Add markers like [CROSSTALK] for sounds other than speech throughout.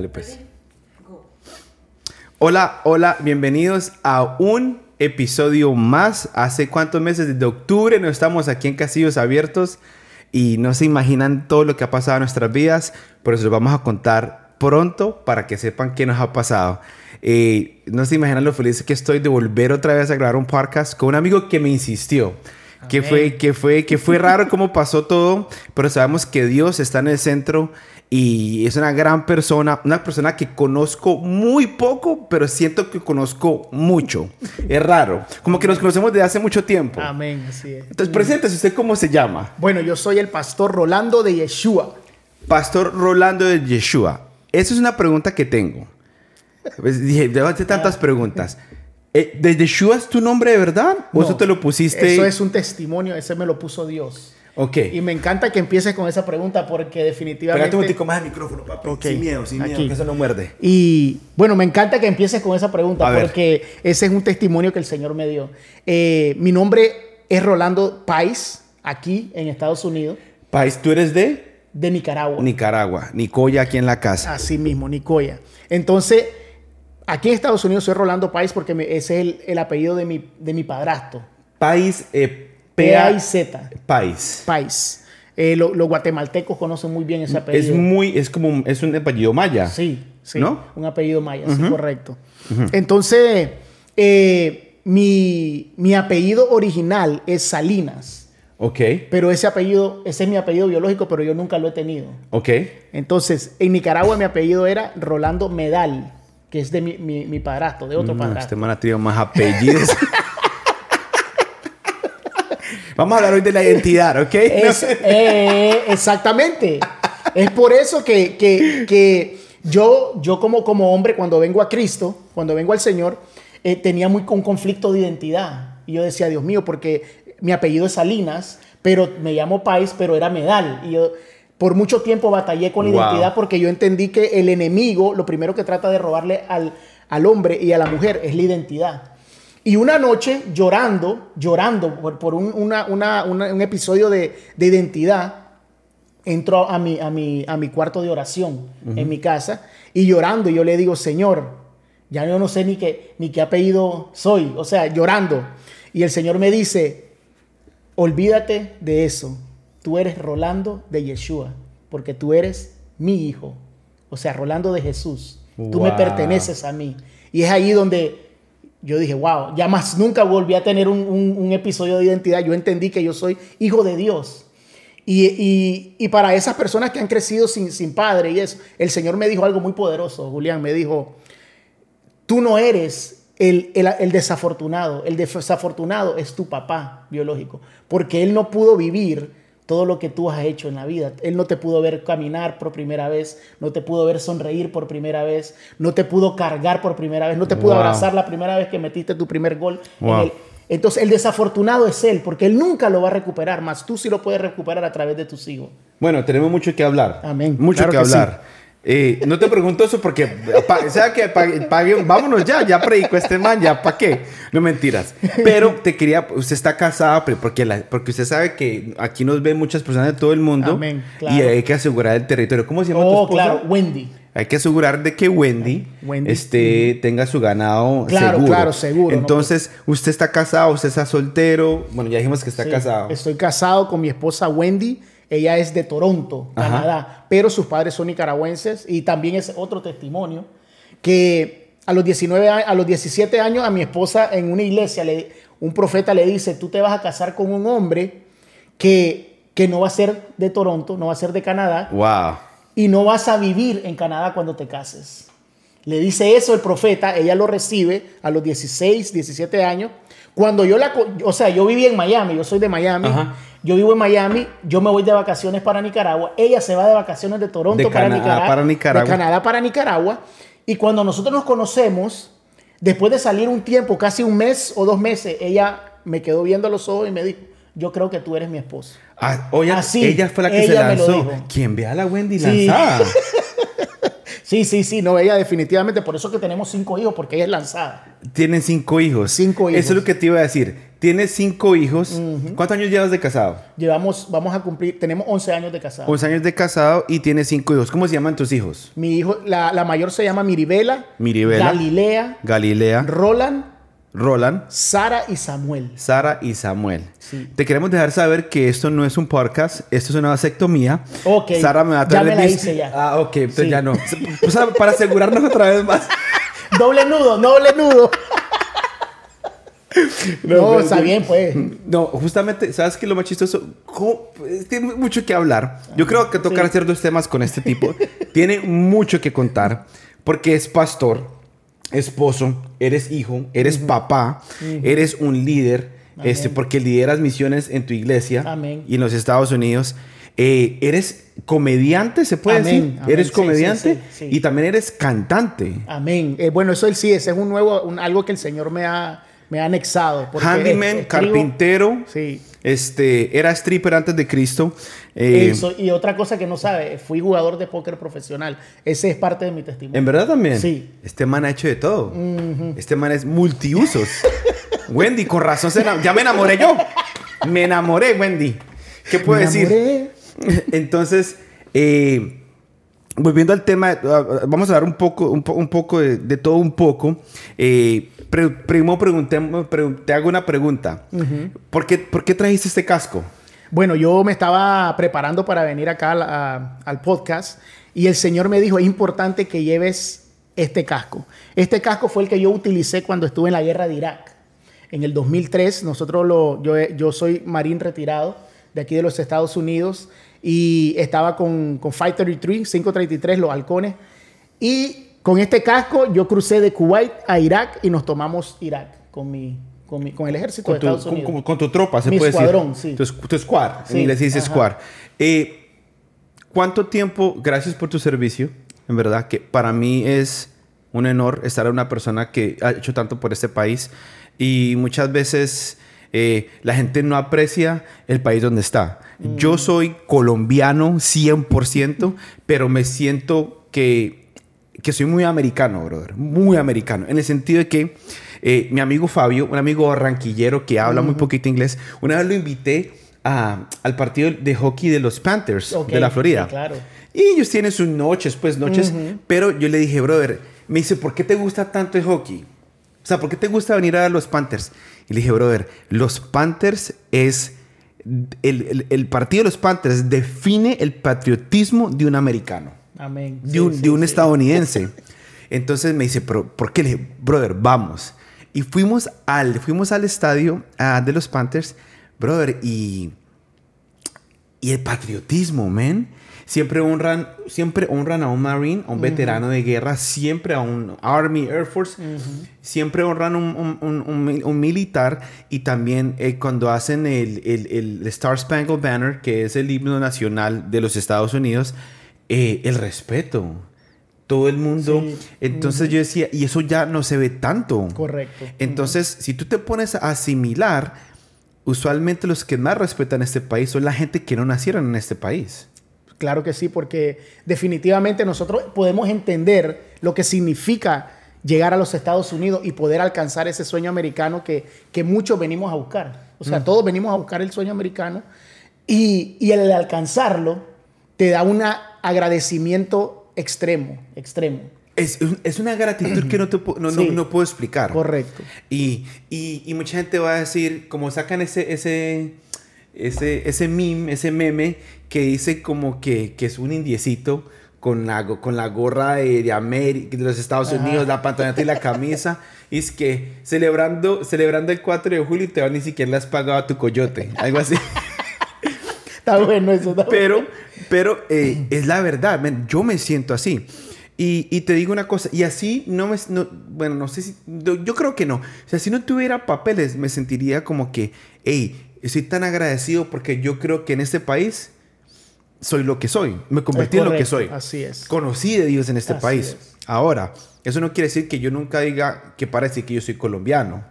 Dale, pues. Hola, hola, bienvenidos a un episodio más. Hace cuántos meses, desde octubre, no estamos aquí en Casillos Abiertos y no se imaginan todo lo que ha pasado en nuestras vidas, por eso les vamos a contar pronto para que sepan qué nos ha pasado. Eh, no se imaginan lo feliz que estoy de volver otra vez a grabar un podcast con un amigo que me insistió. Que fue, que fue, que fue raro cómo pasó todo, pero sabemos que Dios está en el centro y es una gran persona, una persona que conozco muy poco, pero siento que conozco mucho. Es raro, como que nos conocemos desde hace mucho tiempo. Amén, así es. Entonces, preséntese, ¿usted cómo se llama? Bueno, yo soy el pastor Rolando de Yeshua. Pastor Rolando de Yeshua. Esa es una pregunta que tengo. Pues dije, hacer tantas preguntas. Eh, ¿De Yeshua es tu nombre de verdad? ¿O No, eso te lo pusiste? Eso es un testimonio, ese me lo puso Dios. Ok. Y me encanta que empieces con esa pregunta porque definitivamente... Pégate un poquito más el micrófono, papi. Ok. Sin miedo, sin miedo, Aquí. que eso no muerde. Y bueno, me encanta que empieces con esa pregunta A ver. porque ese es un testimonio que el Señor me dio. Eh, mi nombre es Rolando Pais, aquí en Estados Unidos, País, ¿tú eres de? de Nicaragua. Nicaragua. Nicoya aquí en la casa. Así mismo, Nicoya. Entonces, aquí en Estados Unidos soy Rolando Pais porque me- ese es el, el apellido de mi, de mi padrastro. País, eh, P-A-I-Z. País. Pais. Eh, lo- los guatemaltecos conocen muy bien ese Es apellido. muy, es como, es un apellido maya. Sí, sí. ¿No? Un apellido maya, sí, correcto. Entonces, eh, mi, mi apellido original es Salinas, Ok, pero ese apellido, ese es mi apellido biológico, pero yo nunca lo he tenido. ok. Entonces, en Nicaragua mi apellido era Rolando Medal, que es de mi, mi, mi padrastro, de otro No, este padrastro. man ha tenido más apellidos. [LAUGHS] Vamos a hablar hoy de la identidad, ¿ok? [LAUGHS] Es- [LAUGHS] eh, exactamente. Es por eso que, que- que yo, yo como, como hombre, cuando vengo a Cristo, cuando vengo al Señor, eh, tenía muy un conflicto de identidad. Y yo decía, Dios mío, porque mi apellido es Salinas, pero me llamo Pais, pero era Medal. Y yo por mucho tiempo batallé con la Wow. identidad porque yo entendí que el enemigo, lo primero que trata de robarle al, al hombre y a la mujer es la identidad. Y una noche llorando, llorando por, por un, una- una- una- un episodio de, de identidad, entro a mi, a mi, a mi cuarto de oración en mi casa y llorando yo le digo, Señor, ya yo no sé ni qué, ni qué apellido soy, o sea, llorando. Y el Señor me dice, olvídate de eso, tú eres Rolando de Yeshua, porque tú eres mi hijo, o sea, Rolando de Jesús, tú me perteneces a mí. Y es ahí donde yo dije, wow, ya más nunca volví a tener un, un- episodio de identidad. Yo entendí que yo soy hijo de Dios. Y, y- y para esas personas que han crecido sin, sin padre y eso, el Señor me dijo algo muy poderoso, Julián, me dijo, tú no eres el, el- el desafortunado, el desafortunado es tu papá biológico, porque él no pudo vivir todo lo que tú has hecho en la vida. Él no te pudo ver caminar por primera vez, no te pudo ver sonreír por primera vez, no te pudo cargar por primera vez, no te pudo Wow. abrazar la primera vez que metiste tu primer gol. en el- entonces el desafortunado es él, porque él nunca lo va a recuperar, más tú sí lo puedes recuperar a través de tus hijos. Bueno, tenemos mucho que hablar. Amén. Mucho Claro que, que sí. Eh, no te pregunto eso porque, pa- ¿sabes qué? Pague- pague- vámonos ya, ya predicó este man, ya, ¿para qué? No mentiras. Pero te quería, usted está casada, pero porque, la- porque usted sabe que aquí nos ven muchas personas de todo el mundo Amén, y claro. hay que asegurar el territorio. ¿Cómo se llama tu Oh, esposa? claro, Wendy. Hay que asegurar de que Wendy, Wendy. Este, tenga su ganado Claro, seguro. claro, seguro, ¿no? Entonces, usted está casado, usted está soltero. Bueno, ya dijimos que está Sí, casado. Estoy casado con mi esposa Wendy. Ella es de Toronto, Ajá. Canadá, pero sus padres son nicaragüenses y también es otro testimonio que a los 19 a, los 17 años a mi esposa en una iglesia le, un profeta le dice, "Tú te vas a casar con un hombre que que no va a ser de Toronto, no va a ser de Canadá Wow. y no vas a vivir en Canadá cuando te cases. Le dice eso el profeta, ella lo recibe a los 16, 17 años. Cuando yo la, o sea, yo viví en Miami, yo soy de Miami, Ajá. yo vivo en Miami, yo me voy de vacaciones para Nicaragua, ella se va de vacaciones de Toronto De para, Cana- Nicaragua, para Nicaragua. de Canadá para Nicaragua, y cuando nosotros nos conocemos, después de salir un tiempo, casi un mes o dos meses, ella me quedó viendo a los ojos y me dijo, yo creo que tú eres mi esposo. Ah, oye, Así, ella fue la que se lanzó. Quien ve a la Wendy Sí. lanzada. [LAUGHS] Sí, sí, sí, no, ella definitivamente, por eso que tenemos cinco hijos, porque ella es lanzada. Tienen cinco hijos. Cinco hijos. Eso es lo que te iba a decir. Tienes cinco hijos. ¿Cuántos años llevas de casado? Llevamos, vamos a cumplir, tenemos 11 años de casado. 11 años de casado y tienes cinco hijos. ¿Cómo se llaman tus hijos? Mi hijo, la, la mayor se llama Miribela, Miribela. Galilea, Galilea, Roland, Roland, Sara y Samuel. Sara y Samuel. Sí. Te queremos dejar saber que esto no es un podcast, esto es una vasectomía. Ok, Sara me va a ya traer me el la hice ya. Ah, ok, entonces Sí. ya no. O sea, para asegurarnos otra vez más. [LAUGHS] Doble nudo, doble nudo. No, pero- está bien, pues. No, justamente, ¿sabes qué es lo más chistoso? Tiene mucho que hablar. Yo creo que tocar Sí. ciertos temas con este tipo tiene mucho que contar porque es pastor, esposo, eres hijo, eres papá, eres un líder, este, porque lideras misiones en tu iglesia Amén. y en los Estados Unidos. Eh, eres comediante, se puede Amén, decir. amén, Eres comediante sí, sí, sí. y también eres cantante. Amén. Eh, bueno, eso él sí, ese es un nuevo, un- algo que el Señor me ha, me ha anexado. Handyman, escribo- carpintero. Sí. Este, era stripper antes de Cristo. Eh, Eso, y otra cosa que no sabe, fui jugador de póker profesional. Ese es parte de mi testimonio. ¿En verdad también? Sí. Este man ha hecho de todo. Este man es multiusos. [LAUGHS] Wendy, con razón se ya me enamoré yo. Me enamoré, Wendy. ¿Qué puedo Me decir? enamoré. [LAUGHS] Entonces, eh, volviendo al tema, ah, vamos a hablar un poco, un, po- un poco de, de todo un poco. Eh, pre- primero pregunté, pre- te hago una pregunta. ¿Por, qué, ¿Por qué trajiste este casco? Bueno, yo me estaba preparando para venir acá al, a- al podcast y el Señor me dijo, es importante que lleves este casco. Este casco fue el que yo utilicé cuando estuve en la guerra de Irak. En el 2003, nosotros lo, yo, yo soy marín retirado de aquí de los Estados Unidos y estaba con, con Fight 33, 533, los halcones. Y con este casco yo crucé de Kuwait a Irak y nos tomamos Irak con, mi, con, mi- con el ejército Con de tu, Estados con- Unidos. con- con tu tropa, se Mi puede escuadrón, decir. sí. Tu, tu squad. Sí, En inglés se dice squad. Eh, ¿Cuánto tiempo, gracias por tu servicio, en verdad, que para mí es un honor estar a una persona que ha hecho tanto por este país y muchas veces eh, la gente no aprecia el país donde está. Yo soy colombiano 100%, pero me siento que, que soy muy americano, brother. Muy americano. En el sentido de que eh, mi amigo Fabio, un amigo barranquillero que habla muy poquito inglés, una vez lo invité a- al partido de hockey de los Panthers de la Florida. sí, claro. Y ellos tienen sus noches, pues noches. Pero yo le dije, brother, me dice, ¿por qué te gusta tanto el hockey? O sea, ¿por qué te gusta venir a ver los Panthers? Y le dije, brother, los Panthers es... El, el- el partido de los Panthers define el patriotismo de un americano, Amén. de un, sí, de un sí. estadounidense. Entonces me dice, ¿pero por qué? Le dije, brother, vamos. Y fuimos al, fuimos al estadio de los Panthers, brother, y, y el patriotismo, man. Siempre honran, siempre honran a un Marine, a un veterano de guerra, siempre a un Army, Air Force, siempre honran un, un- un- un mil- un militar y también eh, cuando hacen el, el- el Star Spangled Banner, que es el himno nacional de los Estados Unidos, eh, el respeto. Todo el mundo. Sí. Entonces yo decía, y eso ya no se ve tanto. Correcto. Entonces, si tú te pones a asimilar, usualmente los que más respetan este país son la gente que no nacieron en este país. Claro que sí, porque definitivamente nosotros podemos entender lo que significa llegar a los Estados Unidos y poder alcanzar ese sueño americano que, que muchos venimos a buscar. O sea, todos venimos a buscar el sueño americano y, y el alcanzarlo te da un agradecimiento extremo, extremo. Es, es una gratitud que no, te, no, no- Sí. no puedo explicar. Correcto. Y, y, y mucha gente va a decir, como sacan ese, ese, ese, ese meme, ese meme que dice como que, que es un indiecito con la, con la gorra de, de América, de los Estados Ajá. Unidos, la pantaloneta y la camisa. [LAUGHS] Y es que celebrando, celebrando el 4 de julio te van ni siquiera le has pagado a tu coyote. Algo así. [LAUGHS] Está bueno eso. está bueno. Pero, eh, es la verdad, man, yo me siento así. Y, y te digo una cosa, y así no me, no- bueno, no sé si, yo, creo que no. O sea, si no tuviera papeles, me sentiría como que, hey, estoy tan agradecido porque yo creo que en este país soy lo que soy. Me convertí en lo que soy. así es. Conocí de Dios en este Así país. es. Ahora, eso no quiere decir que yo nunca diga que parece que yo soy colombiano.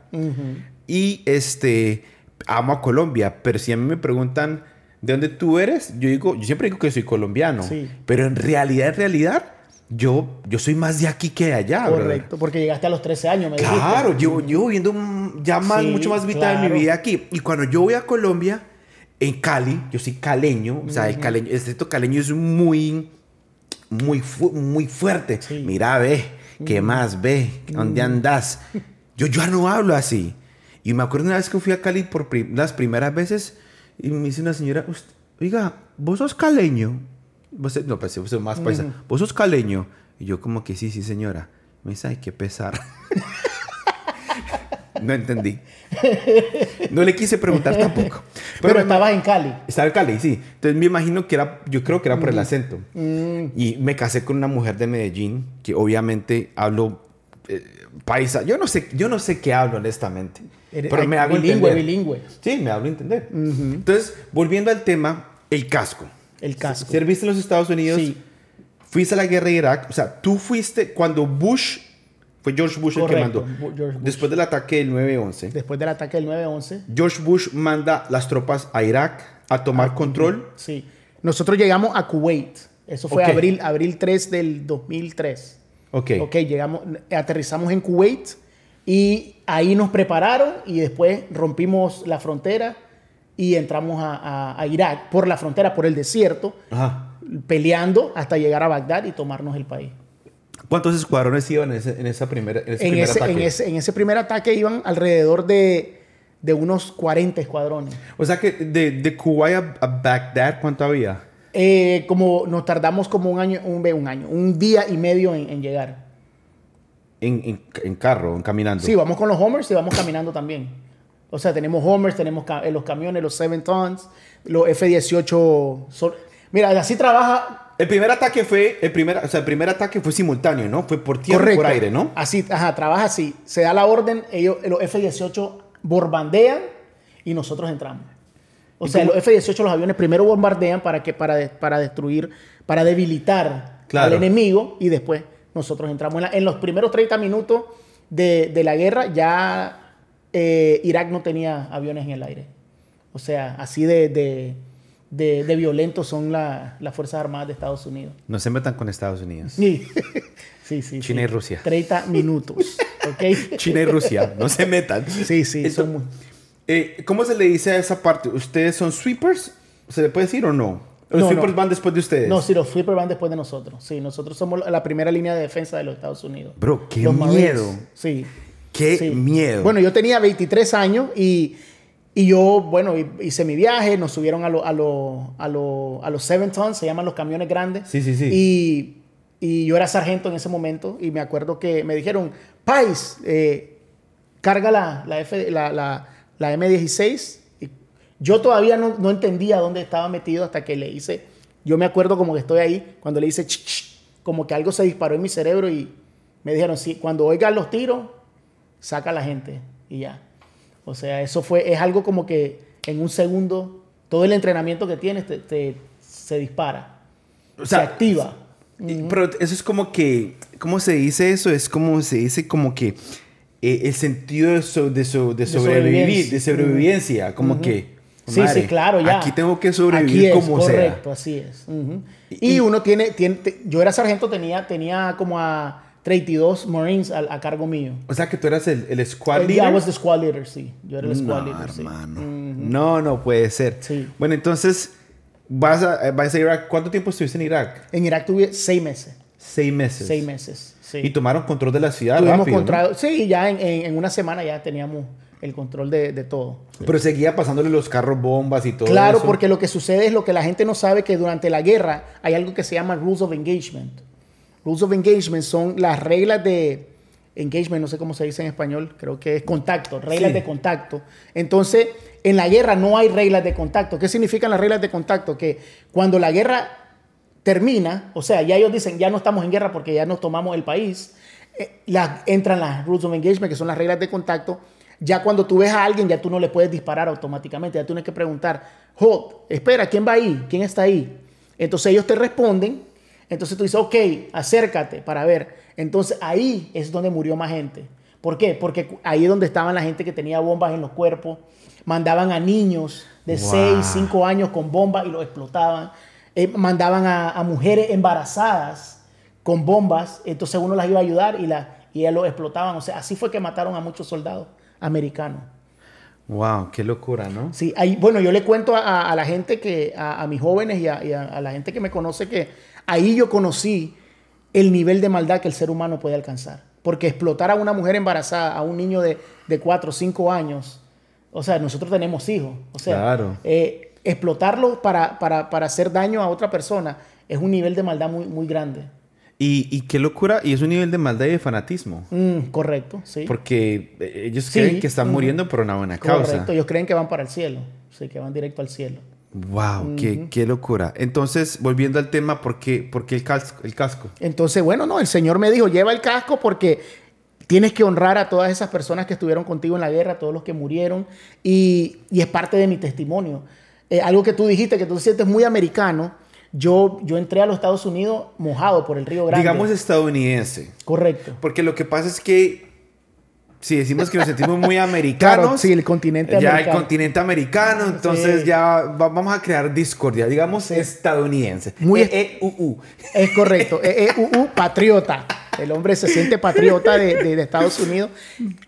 Y este, amo a Colombia, pero si a mí me preguntan de dónde tú eres, yo digo, yo siempre digo que soy colombiano. Sí. Pero en realidad, en realidad, yo, yo soy más de aquí que de allá, brother. Correcto, porque llegaste a los 13 años, me Claro, dijiste. yo llevo viendo un- ya más, Sí, mucho más de claro. mi vida aquí. Y cuando yo voy a Colombia, en Cali, yo soy caleño, o sea, el, caleño, el distrito caleño es muy, muy, fu- muy fuerte. Sí. Mira, ve, ¿qué más ve? ¿Dónde andas? Yo ya no hablo así. Y me acuerdo una vez que fui a Cali por las primeras veces y me dice una señora, "Ust- oiga, ¿vos sos caleño? Vos, no, pues vos sos más paisa. ¿Vos sos caleño? Y yo como que sí, sí, señora. Me dice, ay, qué pesar. [LAUGHS] no entendí. No le quise preguntar tampoco. Pero, me- estabas en Cali. estaba en Cali, sí. Entonces me imagino que era, yo creo que era por el acento. Mm. Y me casé con una mujer de Medellín, que obviamente hablo eh, paisa. Yo no sé, yo no sé qué hablo honestamente. Eres- pero me hago bilingüe, entender. bilingüe. Sí, me hablo entender. Entonces, volviendo al tema, el casco. El casco. Serviste en los Estados Unidos, Sí. fuiste a la guerra de Irak. O sea, tú fuiste cuando Bush, fue George Bush el que Correcto, mandó. Después del ataque del 9-11. Después del ataque del 9-11. George Bush manda las tropas a Irak a tomar control. Sí. Nosotros llegamos a Kuwait. Eso fue Ok. abril, abril 3 del 2003. Ok. Ok, llegamos, aterrizamos en Kuwait y ahí nos prepararon y después rompimos la frontera y entramos a, a- a Irak por la frontera, por el desierto, Ajá. peleando hasta llegar a Bagdad y tomarnos el país. ¿Cuántos escuadrones iban en ese, en esa primera, en ese En primer ese, ataque? en, ese, en ese primer ataque iban alrededor de, de unos 40 escuadrones. O sea que de, de Kuwait a, a Bagdad, ¿cuánto había? Eh, como nos tardamos como un año, un, un año, un día y medio en, en llegar. En, en, en carro, en caminando. Sí, vamos con los Homers y vamos caminando también. O sea, tenemos Homers, tenemos eh, los camiones, los 7 tons, los F-18. son- Mira, así trabaja. El primer ataque fue, el primer, o sea, el primer ataque fue simultáneo, ¿no? Fue por tierra y por aire, ¿no? Así, ajá, trabaja así. Se da la orden, ellos, los F-18 bombardean y nosotros entramos. O ¿Y sea, cómo- los F-18, los aviones primero bombardean para, que, para, para destruir, para debilitar Claro. al enemigo y después nosotros entramos. En, la- en los primeros 30 minutos de, de la guerra ya eh, Irak no tenía aviones en el aire. O sea, así de, de, de- de violentos son la- las Fuerzas Armadas de Estados Unidos. No se metan con Estados Unidos. Sí, [LAUGHS] sí, sí. China sí. y Rusia. 30 minutos, ¿ok? [LAUGHS] China y Rusia, no se metan. Sí, sí, Esto- son muy- eh, ¿Cómo se le dice a esa parte? ¿Ustedes son sweepers? ¿Se le puede decir o no? ¿Los No, no. van después de ustedes? No, sí, los Flipper van después de nosotros. Sí, nosotros somos la primera línea de defensa de los Estados Unidos. Bro, qué Los Marines. miedo. Sí. Qué sí. miedo. Bueno, yo tenía 23 años y, y yo, bueno, hi- hice mi viaje, nos subieron a, lo- a, lo- a, lo- a los 7 tons, se llaman los camiones grandes. Sí, sí, sí. Y, y yo era sargento en ese momento y me acuerdo que me dijeron, Pais, eh, carga la, la, F, la, la, la M16. Yo todavía no, no entendía dónde estaba metido hasta que le hice, yo me acuerdo como que estoy ahí, cuando le hice, ch, ch, como que algo se disparó en mi cerebro y me dijeron, sí, cuando oigan los tiros, saca a la gente y ya. O sea, eso fue, es algo como que en un segundo, todo el entrenamiento que tienes te- te- se dispara, O se activa. Y- Pero eso es como que, ¿cómo se dice eso? Es como se dice como que eh, el sentido de, so- de, so- de sobrevivir, de sobrevivencia. sobrevivencia, como que... Sí, madre, sí, claro, ya. Aquí tengo que sobrevivir Aquí es, como correcto, así es. Ujú. Y, Y- uno tiene, yo era sargento, tenía, tenía como a 32 Marines a, a cargo mío. sea. O sea, que tú eras el, el squad Eh, leader. I was the squad leader, sí. Yo era el squad no, leader, sí. hermano. No, no puede ser. Sí. Bueno, entonces, vas a, eh, vas a Irak. ¿Cuánto tiempo estuviste en Irak? En Irak tuve seis meses. Seis meses. Seis meses, sí. Y tomaron control de la ciudad Tuvimos rápido, ¿no? Sí, ya en, en- en una semana ya teníamos el control de, de todo. Pero seguía pasándole los carros bombas y todo Claro, eso. porque lo que sucede es lo que la gente no sabe que durante la guerra hay algo que se llama rules of engagement. Rules of engagement son las reglas de engagement, no sé cómo se dice en español, creo que es contacto, reglas Sí. de contacto. Entonces, en la guerra no hay reglas de contacto. ¿Qué significan las reglas de contacto? Que cuando la guerra termina, o sea, ya ellos dicen, ya no estamos en guerra porque ya nos tomamos el país, eh, entran las rules of engagement, que son las reglas de contacto. Ya cuando tú ves a alguien, ya tú no le puedes disparar automáticamente, ya tú tienes que preguntar, hold, espera, ¿quién va ahí? ¿Quién está ahí? Entonces ellos te responden, entonces tú dices, ok, acércate para ver. Entonces ahí es donde murió más gente. ¿Por qué? Porque ahí es donde estaban la gente que tenía bombas en los cuerpos, mandaban a niños de Wow. 6, 5 años con bombas y los explotaban. Eh, mandaban a, a mujeres embarazadas con bombas, entonces uno las iba a ayudar y, la, y ellos lo explotaban. O sea, así fue que mataron a muchos soldados americanos. Wow, qué locura, ¿no? Sí, ahí, bueno, yo le cuento a, a la gente que, a, a mis jóvenes y, a, y a, la gente que me conoce que ahí yo conocí el nivel de maldad que el ser humano puede alcanzar. Porque explotar a una mujer embarazada, a un niño de, de 4 o 5 años, o sea, nosotros tenemos hijos, o sea, Claro. eh, explotarlo para, para, para hacer daño a otra persona es un nivel de maldad muy, muy grande. Y, y qué locura, y es un nivel de maldad y de fanatismo. Mm, correcto, sí. Porque eh, ellos Sí, creen que están muriendo por una buena causa. Correcto, ellos creen que van para el cielo, sí, que van directo al cielo. Wow, qué, qué locura. Entonces, volviendo al tema, ¿por qué, por qué el, casco, el casco? Entonces, bueno, no, el Señor me dijo, lleva el casco porque tienes que honrar a todas esas personas que estuvieron contigo en la guerra, a todos los que murieron, y, y es parte de mi testimonio. Eh, algo que tú dijiste, que tú te sientes muy americano, yo, yo entré a los Estados Unidos mojado por el Río Grande. Digamos estadounidense. Correcto. Porque lo que pasa es que si decimos que nos sentimos muy [LAUGHS] americanos, Claro, sí, el continente ya americano. el continente americano, entonces Sí. ya va- vamos a crear discordia, digamos estadounidense. Muy eh, uh, uh. Es correcto. Eh, uh, uh, patriota. El hombre se siente patriota de, de- de Estados Unidos.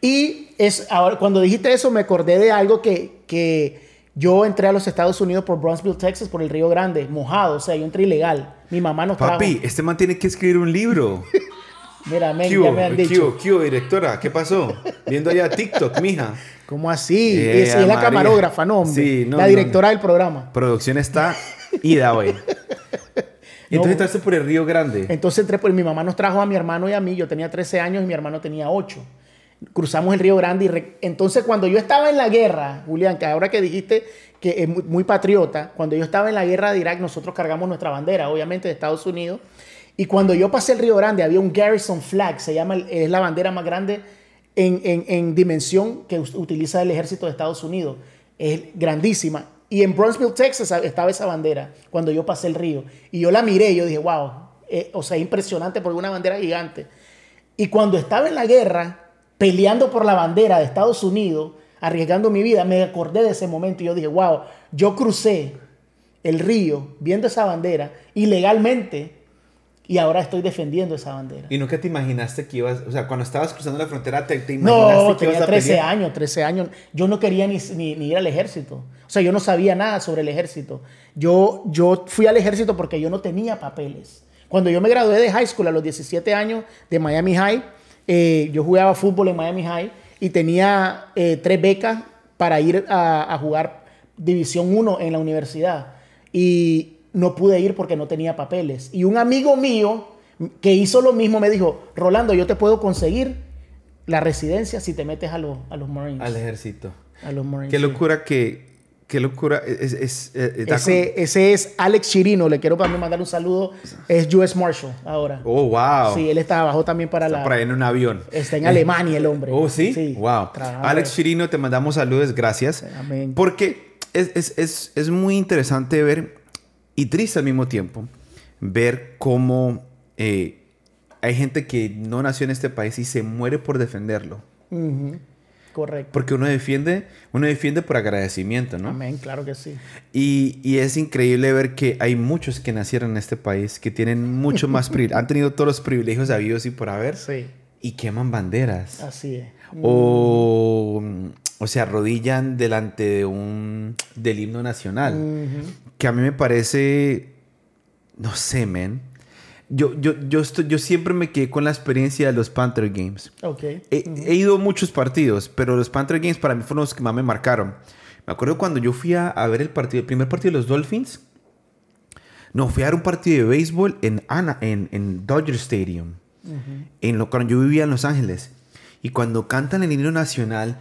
Y es, ahora, cuando dijiste eso, me acordé de algo que, que yo entré a los Estados Unidos por Brownsville, Texas, por el Río Grande, mojado. O sea, yo entré ilegal. Mi mamá nos trajo. Papi, este man tiene que escribir un libro. [LAUGHS] Mira, men, ¿Qué ya me han ¿Qué dicho. ¿Qué hubo, directora? ¿Qué pasó? Viendo allá TikTok, mija. ¿Cómo así? Eh, es, es la camarógrafa, no, hombre. Sí, no, la no, directora del programa. Producción está ida, güey. [LAUGHS] Y entonces entraste por el Río Grande. Entonces entré, pues mi mamá nos trajo a mi hermano y a mí. Yo tenía 13 años y mi hermano tenía 8. Cruzamos el Río Grande y re- entonces cuando yo estaba en la guerra, Julián, que ahora que dijiste que es muy, patriota, cuando yo estaba en la guerra de Irak, nosotros cargamos nuestra bandera, obviamente de Estados Unidos. Y cuando yo pasé el Río Grande, había un Garrison Flag, se llama, es la bandera más grande en, en- en dimensión que utiliza el ejército de Estados Unidos. Es grandísima. Y en Brownsville, Texas, estaba esa bandera cuando yo pasé el río. Y yo la miré y yo dije, wow, eh, o sea, impresionante porque una bandera gigante. Y cuando estaba en la guerra, peleando por la bandera de Estados Unidos, arriesgando mi vida, me acordé de ese momento y yo dije, wow, yo crucé el río viendo esa bandera ilegalmente y ahora estoy defendiendo esa bandera. ¿Y nunca te imaginaste que ibas, o sea, cuando estabas cruzando la frontera, te, te imaginaste No, que ibas tenía a 13 pelear? años, 13 años. Yo no quería ni, ni- ni ir al ejército. O sea, yo no sabía nada sobre el ejército. Yo, yo fui al ejército porque yo no tenía papeles. Cuando yo me gradué de high school a los 17 años de Miami High, eh, yo jugaba fútbol en Miami High y tenía eh, tres becas para ir a, a jugar División 1 en la universidad. Y no pude ir porque no tenía papeles. Y un amigo mío que hizo lo mismo me dijo, Rolando, yo te puedo conseguir la residencia si te metes a los, a los Marines. Al ejército. A los Marines. Qué sí. locura que, qué locura, es, es, es- da Ese, ese es Alex Chirino, le quiero también mandar un saludo. Es US Marshal ahora. Oh, wow. Sí, él está abajo también para Está la... por ahí en un avión. Está en Alemania el [LAUGHS] hombre. Oh, ¿sí? Wow. Trabaja- Alex Chirino, te mandamos saludos, gracias. Amén. Porque es, es, es, es muy interesante ver, y triste al mismo tiempo, ver cómo eh, hay gente que no nació en este país y se muere por defenderlo. Ujú. Correcto. Porque uno defiende, uno defiende por agradecimiento, ¿no? Amén, claro que sí. Y, y es increíble ver que hay muchos que nacieron en este país que tienen mucho más [LAUGHS] privilegios, han tenido todos los privilegios habidos y por haber Sí, y queman banderas. así es. O, o se arrodillan delante de un del himno nacional. Que a mí me parece, no sé, men. Yo, yo, yo, estoy, yo siempre me quedé con la experiencia de los Panther Games. Ok. He, he ido a muchos partidos, pero los Panther Games para mí fueron los que más me marcaron. Me acuerdo cuando yo fui a, a ver el partido, el primer partido de los Dolphins. No, fui a ver un partido de béisbol en, Ana, en, en Dodger Stadium. en lo, cuando yo vivía en Los Ángeles. Y cuando cantan el himno nacional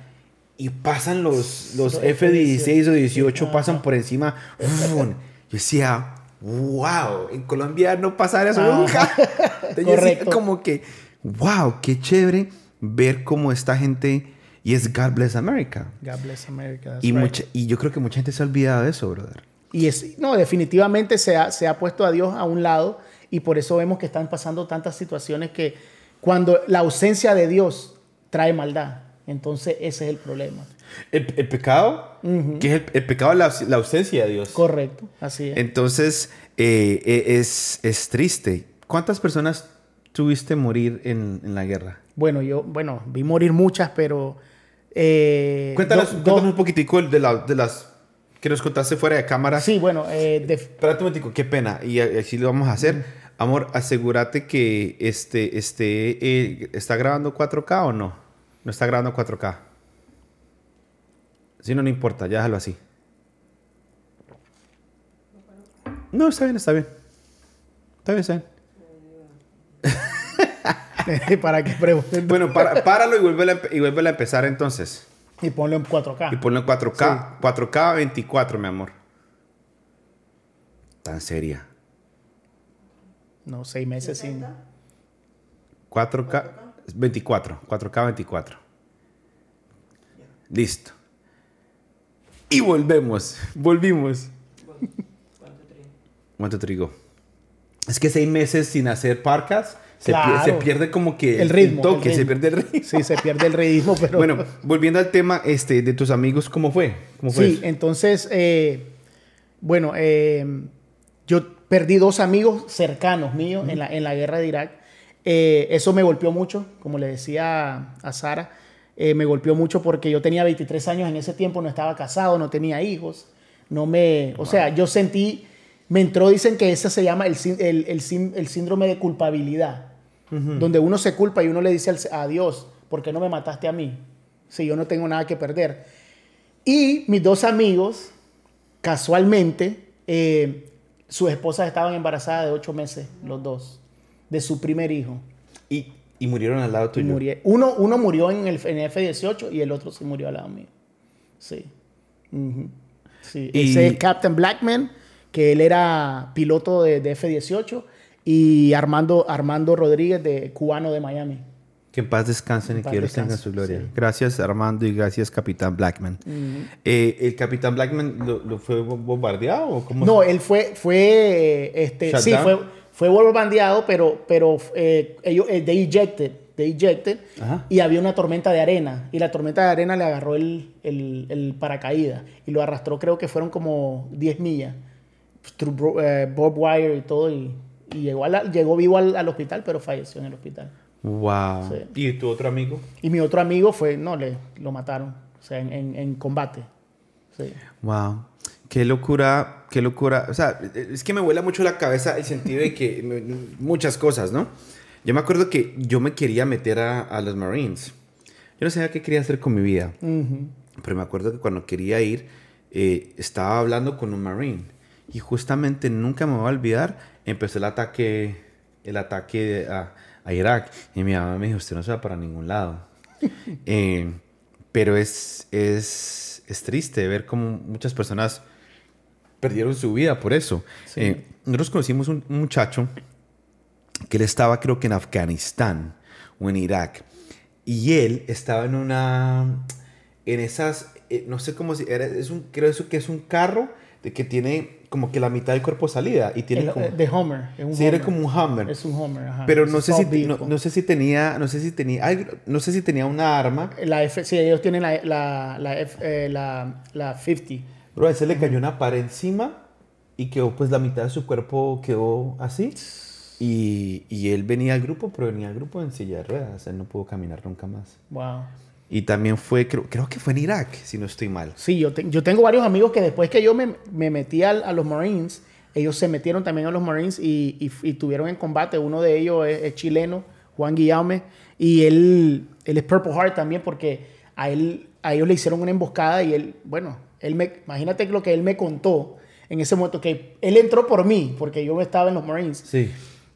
y pasan los, los Los F-16 o 18, Ajá. pasan por encima. [LAUGHS] ¡fum! Yo decía, wow, en Colombia no pasará eso nunca. [LAUGHS] Entonces como que, wow, qué chévere ver cómo esta gente, y es God Bless America. God bless America. that's Y, right. mucha, y yo creo que mucha gente se ha olvidado de eso, brother. Y es, no, definitivamente se ha, se ha puesto a Dios a un lado y por eso vemos que están pasando tantas situaciones que cuando la ausencia de Dios trae maldad, entonces ese es el problema. El, el pecado, que es el, el pecado, la, la ausencia de Dios. Correcto, así es. Entonces, eh, eh, es, es triste. ¿Cuántas personas tuviste morir en, en la guerra? Bueno, yo, bueno, vi morir muchas, pero... eh, Cuéntanos, do- do- cuéntanos un poquitico de, la- de las que nos contaste fuera de cámara. Sí, bueno, eh, de- Espérate un momentico, qué pena. Y así lo vamos a hacer. Amor, asegúrate que este, este, eh, ¿está grabando 4K o no? No está grabando 4K. Si no, no importa, ya déjalo así. No, está bien, está bien. Está bien, está bien. [LAUGHS] para que pregunten. Bueno, para- páralo y vuelve, a, y vuélvelo a empezar entonces. Y ponlo en 4K. Y ponlo en 4K. 4K 24, mi amor. Tan seria. No, seis meses sin... 4K 24. 4K 24. Listo. Y volvemos. Volvimos. ¿Cuánto trigo? Es que seis meses sin hacer podcast se, Claro. pier- se pierde como que El ritmo, toque, el se pierde el ritmo. Sí, se pierde el ritmo, [LAUGHS] pero... Bueno, volviendo al tema este, de tus amigos, ¿cómo fue? ¿Cómo fue Sí, eso? entonces, eh, bueno, eh, yo perdí dos amigos cercanos míos en, la, en la guerra de Irak. Eh, eso me golpeó mucho, como le decía a Sara, eh, me golpeó mucho porque yo tenía 23 años en ese tiempo, no estaba casado, no tenía hijos, no me, o sea, yo sentí, me entró, dicen que ese se llama el, el, el el síndrome de culpabilidad, donde uno se culpa y uno le dice a Dios, ¿por qué no me mataste a mí? Si yo no tengo nada que perder. Y mis dos amigos, casualmente, eh, sus esposas estaban embarazadas de ocho meses, los dos, de su primer hijo. Y, y murieron al lado tuyo. uno, uno murió en el, en el F-18 y el otro se murió al lado mío. Sí. Sí. Y- Ese es Captain Blackman, que él era piloto de, de F-18, y Armando, Armando Rodríguez, de cubano de Miami. Que en paz descansen y paz que Dios tenga su gloria. sí. Gracias Armando y gracias Capitán Blackman. Eh, ¿El Capitán Blackman lo, lo fue bombardeado o cómo? No, él fue, fue, este, Shut sí, down. fue, fue bombardeado, pero, pero eh, ellos, eh, they ejected, they ejected, Ajá. y había una tormenta de arena, y la tormenta de arena le agarró el, el, el paracaídas, y lo arrastró, creo que fueron como 10 millas, through bro- eh, barbed wire y todo, y, y llegó, a la- llegó vivo al, al hospital, pero falleció en el hospital. Wow. Sí. ¿Y tu otro amigo? Y mi otro amigo fue, no, le, lo mataron, o sea, en, en, en combate. Sí. Wow. Qué locura, qué locura. O sea, es que me vuela mucho la cabeza el sentido de que me- muchas cosas, ¿no? Yo me acuerdo que yo me quería meter a, a los Marines. Yo no sabía qué quería hacer con mi vida. Pero me acuerdo que cuando quería ir, eh, estaba hablando con un Marine. Y justamente nunca me voy a olvidar, empezó el ataque, el ataque a, a Irak. Y mi mamá me dijo, usted no se va para ningún lado. [LAUGHS] Eh, pero es, es, es triste ver cómo muchas personas perdieron su vida por eso. Sí. Eh, nosotros conocimos un, un muchacho que él estaba creo que en Afganistán o en Irak. Y él estaba en una, en esas, eh, no sé cómo se, era, es un, creo eso que es un carro de que tiene como que la mitad del cuerpo salida y tiene El- como, eh, de Homer. Es un sí, era Homer. como un Hummer. Es un Homer, ajá. Pero no sé, si, no sé si tenía, no sé si tenía, ay, no sé si tenía una arma. La F, sí, ellos tienen la, la, la, F- eh, la, la 50. Bro, a ese le cayó una pared encima y quedó, pues la mitad de su cuerpo quedó así. Y, y él venía al grupo, pero venía al grupo en silla de ruedas. Él no pudo caminar nunca más. Wow. Y también fue, creo, creo que fue en Irak, si no estoy mal. Sí, yo, te- yo tengo varios amigos que después que yo me, me metí al- a, los Marines, ellos se metieron también a los Marines y, y- y tuvieron en combate. Uno de ellos es, es chileno, Juan Guillaume, y él, él es Purple Heart también porque a él a ellos le hicieron una emboscada y él, bueno, él me, imagínate lo que él me contó en ese momento, que él entró por mí, porque yo estaba en los Marines. Sí.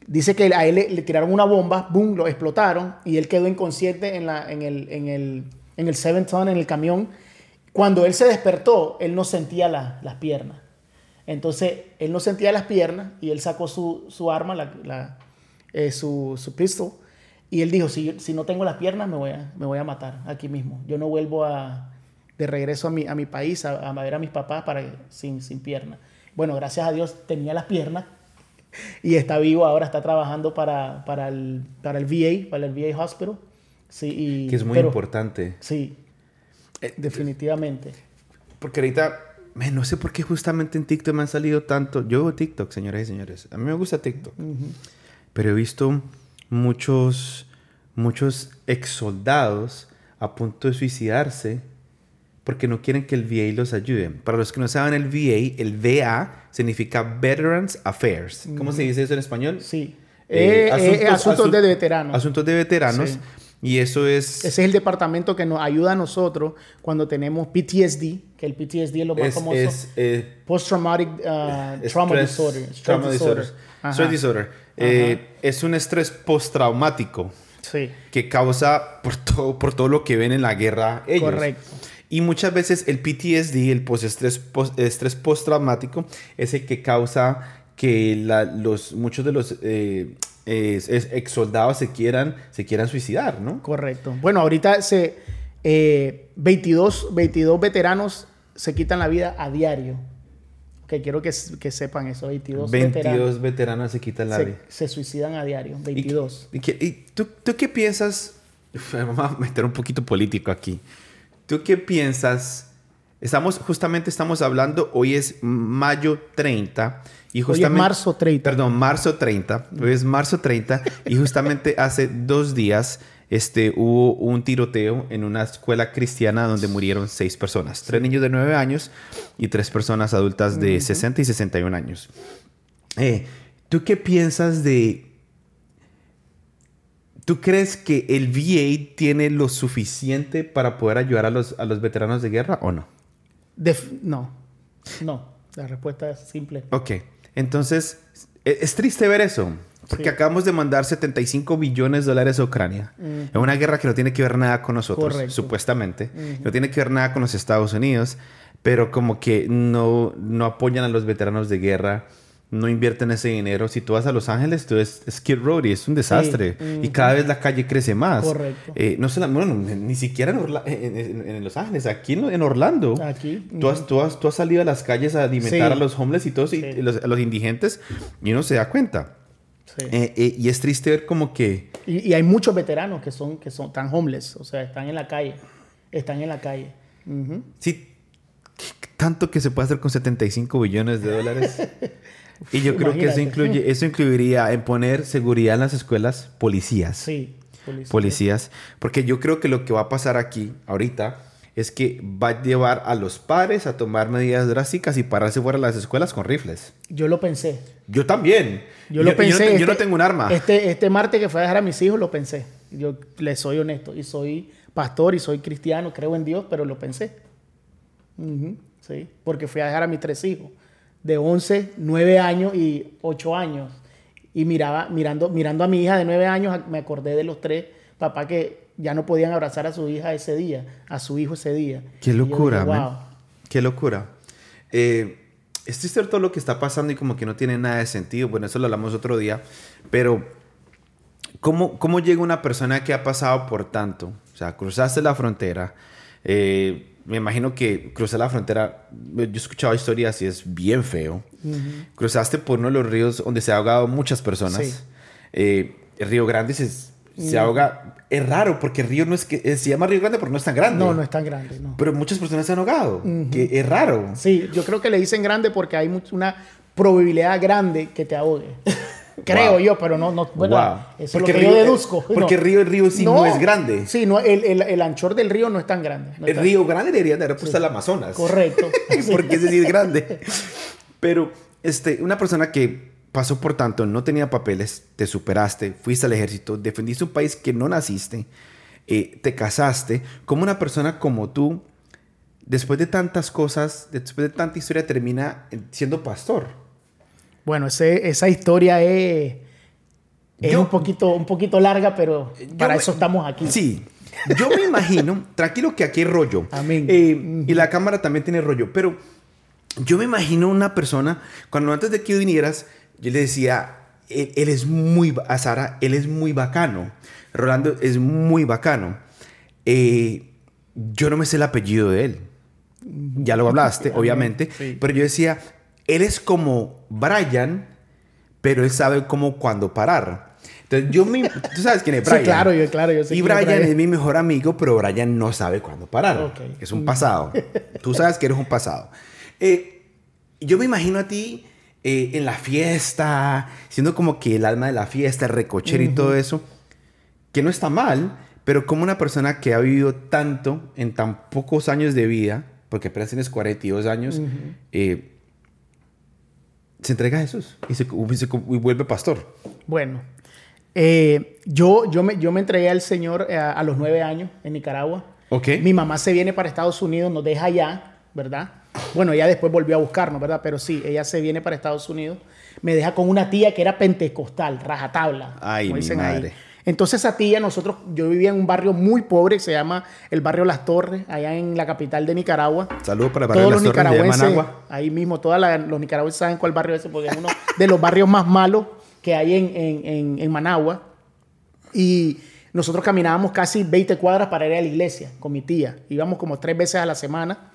Dice que a él le, le tiraron una bomba, boom, lo explotaron y él quedó inconsciente en, la, en, el, en, el, en el Seven Ton, en el camión. Cuando él se despertó, él no sentía la- las piernas. Entonces, él no sentía las piernas y él sacó su, su arma, la, la- eh, su, su pistol, y él dijo, si, no tengo las piernas, me voy, a, me voy a matar aquí mismo. Yo no vuelvo a, de regreso a mi, a mi país a, a ver a mis papás para, sin, sin piernas. Bueno, gracias a Dios tenía las piernas [LAUGHS] y está vivo ahora, está trabajando para, para, el, para el VA, para el VA Hospital. Sí, y- Que es muy pero- importante. Sí, Eh, definitivamente. Porque ahorita, man, no sé por qué justamente en TikTok me han salido tanto. Yo veo TikTok, señoras y señores. A mí me gusta TikTok. Pero he visto muchos, muchos ex soldados a punto de suicidarse porque no quieren que el VA los ayude. Para los que no saben el VA, el VA significa Veterans Affairs. ¿Cómo se dice eso en español? Sí. Eh, eh, asuntos, de veteranos. Asuntos de veteranos. Y eso es... Ese es el departamento que nos ayuda a nosotros cuando tenemos PTSD, que el PTSD es lo más famoso. Es, eh, Post-Traumatic uh, Trauma Disorder. Trauma Disorder. Stress Disorder. es un estrés postraumático. Sí. Que causa por todo, por todo lo que ven en la guerra ellos. Correcto. Y muchas veces el PTSD, el post-estrés estrés postraumático, es el que causa que los, muchos de los eh, ex soldados se quieran, se quieran suicidar, ¿no? Correcto. Bueno, ahorita se, 22, eh, 22 veteranos se quitan la vida a diario. Que quiero que, que sepan eso, 22, 22 veteranos, se quitan la vida. Se suicidan a diario, 22. ¿Y, y, tú, tú, qué piensas? [LAUGHS] Vamos a meter un poquito político aquí. ¿Tú qué piensas? Estamos, justamente estamos hablando, hoy es mayo 30 y justamente... Hoy es marzo 30. Perdón, marzo 30. Hoy es marzo 30 y justamente [LAUGHS] hace dos días este, hubo un tiroteo en una escuela cristiana donde murieron seis personas. Tres niños de nueve años y tres personas adultas de 60 y 61 años. Eh, ¿Tú qué piensas de ¿Tú crees que el VA tiene lo suficiente para poder ayudar a los, a los veteranos de guerra o no? no, no. La respuesta es simple. Ok, entonces e, es, triste ver eso. Porque acabamos de mandar 75 billones de dólares a Ucrania. En una guerra que no tiene que ver nada con nosotros, supuestamente. No tiene que ver nada con los Estados Unidos. Pero como que no, no apoyan a los veteranos de guerra no invierten ese dinero. Si tú vas a Los Ángeles, tú es Skid Row y es un desastre. Y cada vez la calle crece más. Correcto. Eh, no bueno, ni siquiera en, Los Ángeles, aquí en, Orlando. Aquí. Tú has, tú, has, tú has, salido a las calles a alimentar a los homeless y todos, y los, a los indigentes, y uno se da cuenta. Eh, eh, y es triste ver como que... Y, hay muchos veteranos que son, que son tan homeless, o sea, están en la calle. Están en la calle. Sí, tanto que se puede hacer con 75 billones de dólares. [LAUGHS] Y yo creo que eso, incluye, eso incluiría en poner seguridad en las escuelas, policías. Sí, policías. policías. Porque yo creo que lo que va a pasar aquí, ahorita, es que va a llevar a los padres a tomar medidas drásticas y pararse fuera de las escuelas con rifles. Yo lo pensé. Yo también. Yo, lo pensé. Yo no, tengo un arma. Este, este martes que fue a dejar a mis hijos, lo pensé. Yo le soy honesto. Y soy pastor y soy cristiano, creo en Dios, pero lo pensé. sí, porque fui a dejar a mis tres hijos de 11, 9 años y 8 años. Y miraba, mirando, mirando a mi hija de 9 años, me acordé de los tres papás que ya no podían abrazar a su hija ese día, a su hijo ese día. Qué locura, wow. Qué locura. Eh, es cierto lo que está pasando y como que no tiene nada de sentido. Bueno, eso lo hablamos otro día. Pero, ¿cómo, cómo llega una persona que ha pasado por tanto? O sea, cruzaste la frontera, eh, me imagino que cruzar la frontera, yo he escuchado historias y es bien feo. Cruzaste por uno de los ríos donde se ha ahogado muchas personas. Eh, el Río Grande se, se ahoga. Es raro porque el río no es que eh, se llama Río Grande porque no es tan grande. No, no es tan grande. No. Pero muchas personas se han ahogado. Que es raro. Sí, yo creo que le dicen grande porque hay una probabilidad grande que te ahogue. [LAUGHS] Creo yo, pero no, no bueno, eso porque es lo que yo deduzco. Porque el río, el río sí no, es grande. Sí, no, el, el, el, anchor del río no es tan grande. el río grande debería de haber puesto el Amazonas. Correcto. [LAUGHS] porque ese sí es grande. Pero este, una persona que pasó por tanto, no tenía papeles, te superaste, fuiste al ejército, defendiste un país que no naciste, eh, te casaste, como una persona como tú, después de tantas cosas, después de tanta historia, termina siendo pastor. Bueno, ese, esa historia es, es un, poquito, un poquito larga, pero para eso estamos aquí. Sí. Yo me imagino, [LAUGHS] tranquilo que aquí hay rollo. Amén. Eh, y la cámara también tiene rollo, pero yo me imagino una persona, cuando antes de que vinieras, yo le decía, él, es muy, a Sara, él es muy bacano. Rolando es muy bacano. Eh, yo no me sé el apellido de él. Ya lo hablaste, [LAUGHS] obviamente. Pero yo decía, él es como Brian, pero él sabe cómo cuándo parar. Entonces, yo me, tú sabes quién es Brian. Sí, claro, yo, claro, yo sé Y Brian, es mi mejor amigo, pero Brian no sabe cuándo parar. Es un pasado. tú sabes que eres un pasado. Eh, yo me imagino a ti eh, en la fiesta, siendo como que el alma de la fiesta, el recochero y todo eso, que no está mal, pero como una persona que ha vivido tanto en tan pocos años de vida, porque apenas tienes 42 años, eh, se entrega a Jesús y se, y vuelve pastor. Bueno, eh, yo, yo, me, yo me entregué al Señor a, a los nueve años en Nicaragua. Ok. Mi mamá se viene para Estados Unidos, nos deja allá, ¿verdad? Bueno, ella después volvió a buscarnos, ¿verdad? Pero sí, ella se viene para Estados Unidos. Me deja con una tía que era pentecostal, rajatabla. Ay, como mi dicen ahí. Entonces esa tía, nosotros, yo vivía en un barrio muy pobre, se llama el barrio Las Torres, allá en la capital de Nicaragua. Saludos para el barrio Todos los Torres nicaragüenses, ahí mismo, todos los nicaragüenses saben cuál barrio es ese, porque es uno de los barrios más malos que hay en, en, en- en Managua. Y nosotros caminábamos casi 20 cuadras para ir a la iglesia con mi tía. Íbamos como tres veces a la semana.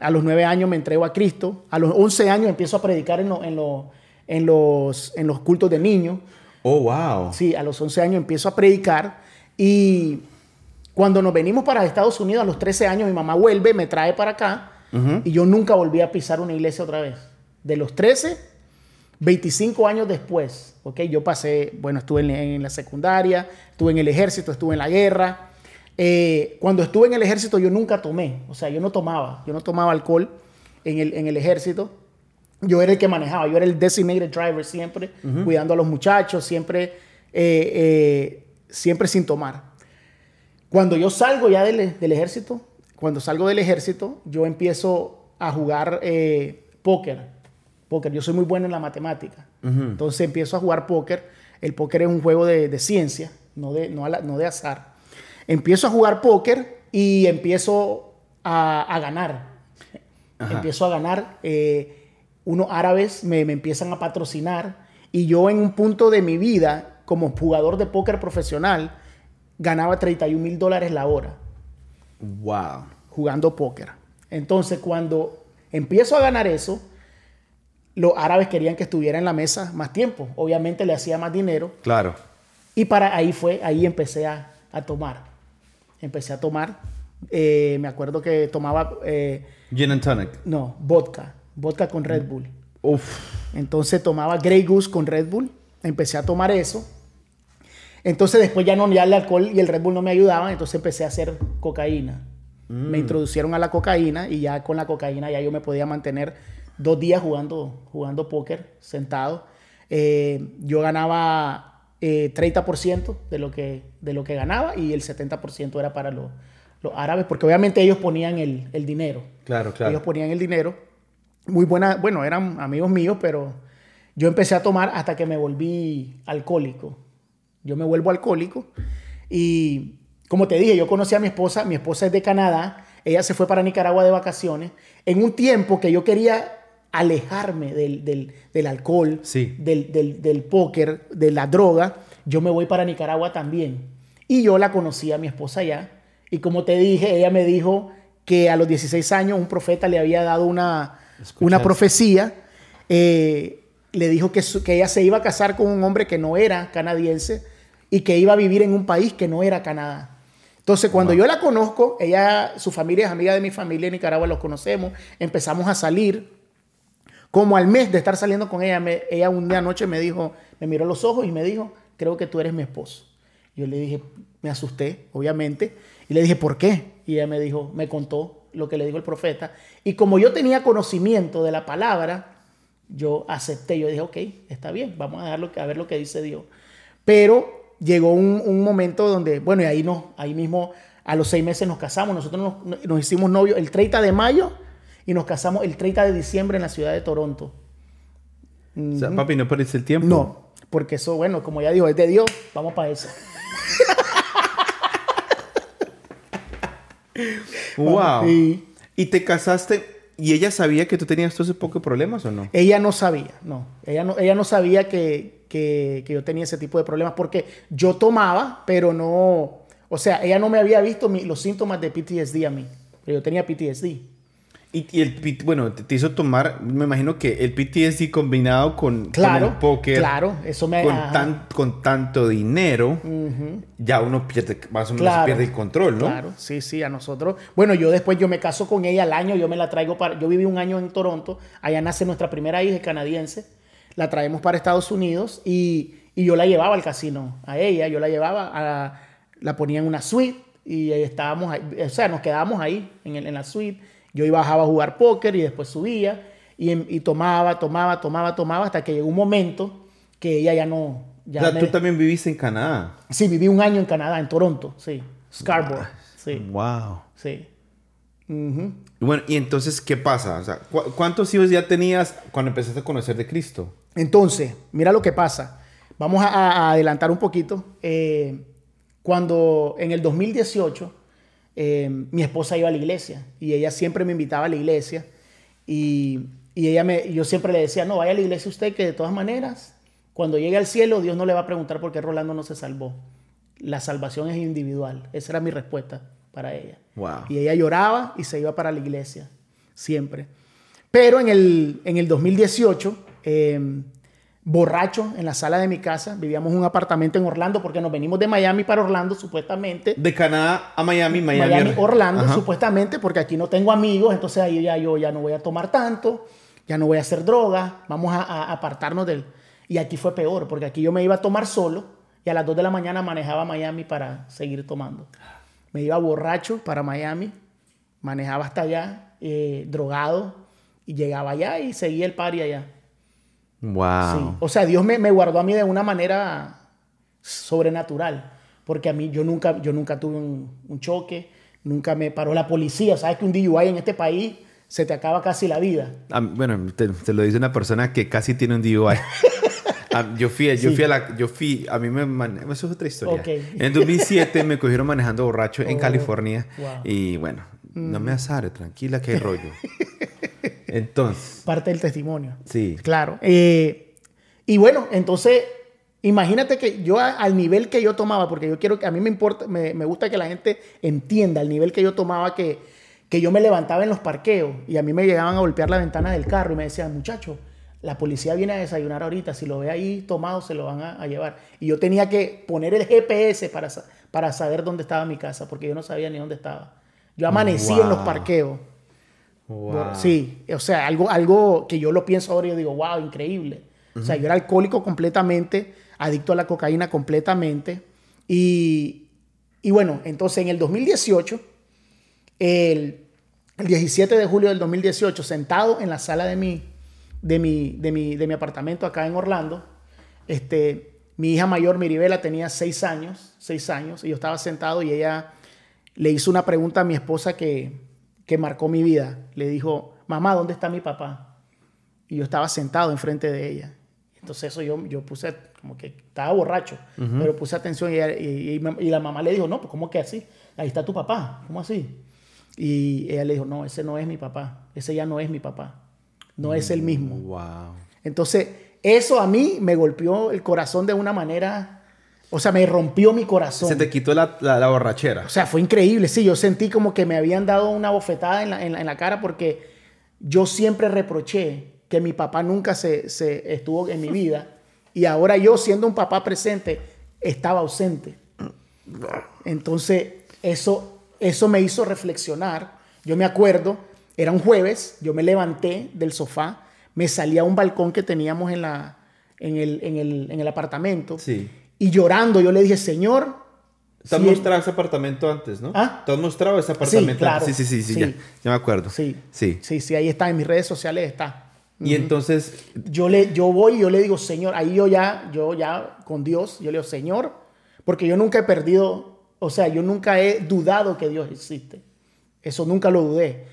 A los nueve años me entrego a Cristo. A los 11 años empiezo a predicar en, lo- en, lo- en los, en los cultos de niños. Oh, wow. Sí, a los 11 años empiezo a predicar y cuando nos venimos para Estados Unidos a los 13 años, mi mamá vuelve, me trae para acá y yo nunca volví a pisar una iglesia otra vez. De los 13, 25 años después, ¿ok? Yo pasé, bueno, estuve en, en la secundaria, estuve en el ejército, estuve en la guerra. Eh, cuando estuve en el ejército yo nunca tomé, o sea, yo no tomaba, yo no tomaba alcohol en el, en el ejército. Yo era el que manejaba, yo era el designated driver siempre, cuidando a los muchachos, siempre, eh, eh, siempre sin tomar. Cuando yo salgo ya del, del ejército, cuando salgo del ejército, yo empiezo a jugar eh, póker. Póker, yo soy muy bueno en la matemática. Entonces empiezo a jugar póker. El póker es un juego de, de ciencia, no de, no, la- no de azar. Empiezo a jugar póker y empiezo a, a ganar. Ajá. Empiezo a ganar. eh, unos árabes me, me empiezan a patrocinar y yo en un punto de mi vida, como jugador de póker profesional, ganaba 31 mil dólares la hora Wow. jugando póker. Entonces, cuando empiezo a ganar eso, los árabes querían que estuviera en la mesa más tiempo. Obviamente le hacía más dinero. Claro. Y para ahí fue, ahí empecé a, a tomar. Empecé a tomar. eh, me acuerdo que tomaba, eh, Gin and tonic. no, vodka. Vodka con Red Bull. Uf. Entonces tomaba Grey Goose con Red Bull. Empecé a tomar eso. Entonces después ya no, ya el alcohol y el Red Bull no me ayudaban. Entonces empecé a hacer cocaína. Me introducieron a la cocaína y ya con la cocaína ya yo me podía mantener dos días jugando, jugando póker sentado. Eh, yo ganaba eh, 30% de lo, que, de lo que ganaba y el 70% era para los, los árabes, porque obviamente ellos ponían el, el dinero. Claro, claro. Ellos ponían el dinero. Muy buena, bueno, eran amigos míos, pero yo empecé a tomar hasta que me volví alcohólico. Yo me vuelvo alcohólico y como te dije, yo conocí a mi esposa, mi esposa es de Canadá, ella se fue para Nicaragua de vacaciones, en un tiempo que yo quería alejarme del, del- del alcohol, Sí. del, del, del póker, de la droga, yo me voy para Nicaragua también. Y yo la conocí a mi esposa allá. Y como te dije, ella me dijo que a los 16 años un profeta le había dado una, Una profecía. eh, le dijo que, su- que ella se iba a casar con un hombre que no era canadiense y que iba a vivir en un país que no era Canadá. Entonces, cuando yo la conozco, ella, su familia es amiga de mi familia en Nicaragua, los conocemos, empezamos a salir. Como al mes de estar saliendo con ella, me- ella un día anoche me dijo, me miró los ojos y me dijo, creo que tú eres mi esposo. Yo le dije, me asusté, obviamente, y le dije, ¿por qué? Y ella me dijo, me contó lo que le dijo el profeta. Y como yo tenía conocimiento de la palabra, yo acepté, yo dije, ok, está bien, vamos a, dejarlo, a ver lo que dice Dios. Pero llegó un, un momento donde, bueno, y ahí, no, ahí mismo a los seis meses nos casamos, nosotros nos, nos hicimos novios el 30 de mayo y nos casamos el 30 de diciembre en la ciudad de Toronto. O sea, papi, no perdiste el tiempo. No, porque eso, bueno, como ya dijo, es de Dios, vamos para eso. [LAUGHS] Wow. Sí. ¿Y te casaste y ella sabía que tú tenías todo ese poco de problemas o no? Ella no sabía, no. Ella no, ella no sabía que, que- que yo tenía ese tipo de problemas porque yo tomaba, pero no. O sea, ella no me había visto mi- los síntomas de PTSD a mí. Pero yo tenía PTSD. Y, y el bueno, te, hizo tomar, me imagino que el PTSD combinado con, Claro, con el póker, claro, eso me- con, tan- con tanto dinero, ya uno pierde, más o menos Claro. pierde el control, ¿no? Claro, sí, sí, a nosotros. Bueno, yo después yo me caso con ella al año, yo me la traigo para. Yo viví un año en Toronto, allá nace nuestra primera hija canadiense. la traemos para Estados Unidos y, y yo la llevaba al casino, a ella, yo la llevaba, a, la ponía en una suite y estábamos, ahí, o sea, nos quedábamos ahí en, el- en la suite. Yo iba bajaba a jugar póker y después subía y, em- y tomaba, tomaba, tomaba, tomaba hasta que llegó un momento que ella ya no... Ya o sea, me- tú también viviste en Canadá. Sí, viví un año en Canadá, en Toronto, sí. Scarborough, sí, Wow. sí. Ujú. Y Bueno, y entonces, ¿qué pasa? O sea, ¿cu- ¿cuántos hijos ya tenías cuando empezaste a conocer de Cristo? Entonces, mira lo que pasa. Vamos a, a adelantar un poquito. Eh, cuando en el 2018 eh, mi esposa iba a la iglesia y ella siempre me invitaba a la iglesia y, y ella me, yo siempre le decía, no, vaya a la iglesia usted que de todas maneras, cuando llegue al cielo, Dios no le va a preguntar por qué Rolando no se salvó. La salvación es individual. Esa era mi respuesta para ella. Wow. Y ella lloraba y se iba para la iglesia, siempre. Pero en el, en el 2018, eh, borracho en la sala de mi casa, vivíamos en un apartamento en Orlando porque nos venimos de Miami para Orlando, supuestamente. De Canadá a Miami, Miami. Miami, Orlando, Ajá. supuestamente, porque aquí no tengo amigos, entonces ahí ya yo ya no voy a tomar tanto, ya no voy a hacer droga, vamos a, a apartarnos del... Y aquí fue peor, porque aquí yo me iba a tomar solo y a las 2 de la mañana manejaba Miami para seguir tomando. Me iba borracho para Miami, manejaba hasta allá, eh, drogado, y llegaba allá y seguía el party allá. Wow. Sí. O sea, Dios me, me guardó a mí de una manera sobrenatural. Porque a mí yo nunca, yo nunca tuve un, un choque, nunca me paró la policía. Sabes que un DUI en este país se te acaba casi la vida. Ah, bueno, te, te lo dice una persona que casi tiene un DUI. [LAUGHS] Ah, yo fui, yo Sí. fui a la, yo fui, a mí me, mane- eso es otra historia. Ok. En el 2007 me cogieron manejando borracho en Oh, California wow. y bueno, no me azare, tranquila que hay rollo. [LAUGHS] Entonces, Parte del testimonio. sí. Claro. Eh, y bueno, entonces, imagínate que yo a- al nivel que yo tomaba, porque yo quiero que a mí me importa, me, me gusta que la gente entienda el nivel que yo tomaba, que, que yo me levantaba en los parqueos y a mí me llegaban a golpear la ventana del carro y me decían, muchacho, la policía viene a desayunar ahorita, si lo ve ahí tomado se lo van a, a llevar. Y yo tenía que poner el GPS para, para saber dónde estaba mi casa, porque yo no sabía ni dónde estaba. Yo amanecí en los parqueos. Wow. Sí, o sea, algo, algo que yo lo pienso ahora y yo digo, wow, increíble. O sea, yo era alcohólico completamente, adicto a la cocaína completamente. Y, y bueno, entonces en el 2018, el, el 17 de julio del 2018, sentado en la sala de mi, de mi, de mi, de mi apartamento acá en Orlando, este, mi hija mayor, Miribela, tenía seis años, seis años, y yo estaba sentado y ella le hizo una pregunta a mi esposa que, que marcó mi vida. Le dijo, mamá, ¿dónde está mi papá? Y yo estaba sentado enfrente de ella. Entonces eso yo, yo puse, como que estaba borracho, pero puse atención y, ella- y- y- y la mamá le dijo, no, pues ¿cómo que así? Ahí está tu papá, ¿cómo así? Y ella le dijo, no, ese no es mi papá, ese ya no es mi papá, no es el mismo. Wow. Entonces, eso a mí me golpeó el corazón de una manera, o sea, me rompió mi corazón. Se te quitó la, la, la borrachera. O sea, fue increíble, sí, yo sentí como que me habían dado una bofetada en la, en la- en la cara porque yo siempre reproché que mi papá nunca se, se estuvo en mi vida y ahora yo siendo un papá presente estaba ausente. Entonces, eso, eso me hizo reflexionar. Yo me acuerdo, era un jueves, yo me levanté del sofá, me salí a un balcón que teníamos en, la, en, el, en, el, en el apartamento Sí. Y llorando yo le dije, Señor, Te has si- mostrado ese apartamento antes, ¿no? ¿Ah? Te has mostrado ese apartamento claro. antes. Sí, sí, sí, sí, Sí. Ya, ya me acuerdo. Sí. Sí. Sí, sí, ahí está, en mis redes sociales está. Y entonces, Yo, le, yo voy y yo le digo, Señor, ahí yo ya, yo ya con Dios, yo le digo, Señor, porque yo nunca he perdido, o sea, yo nunca he dudado que Dios existe. Eso nunca lo dudé.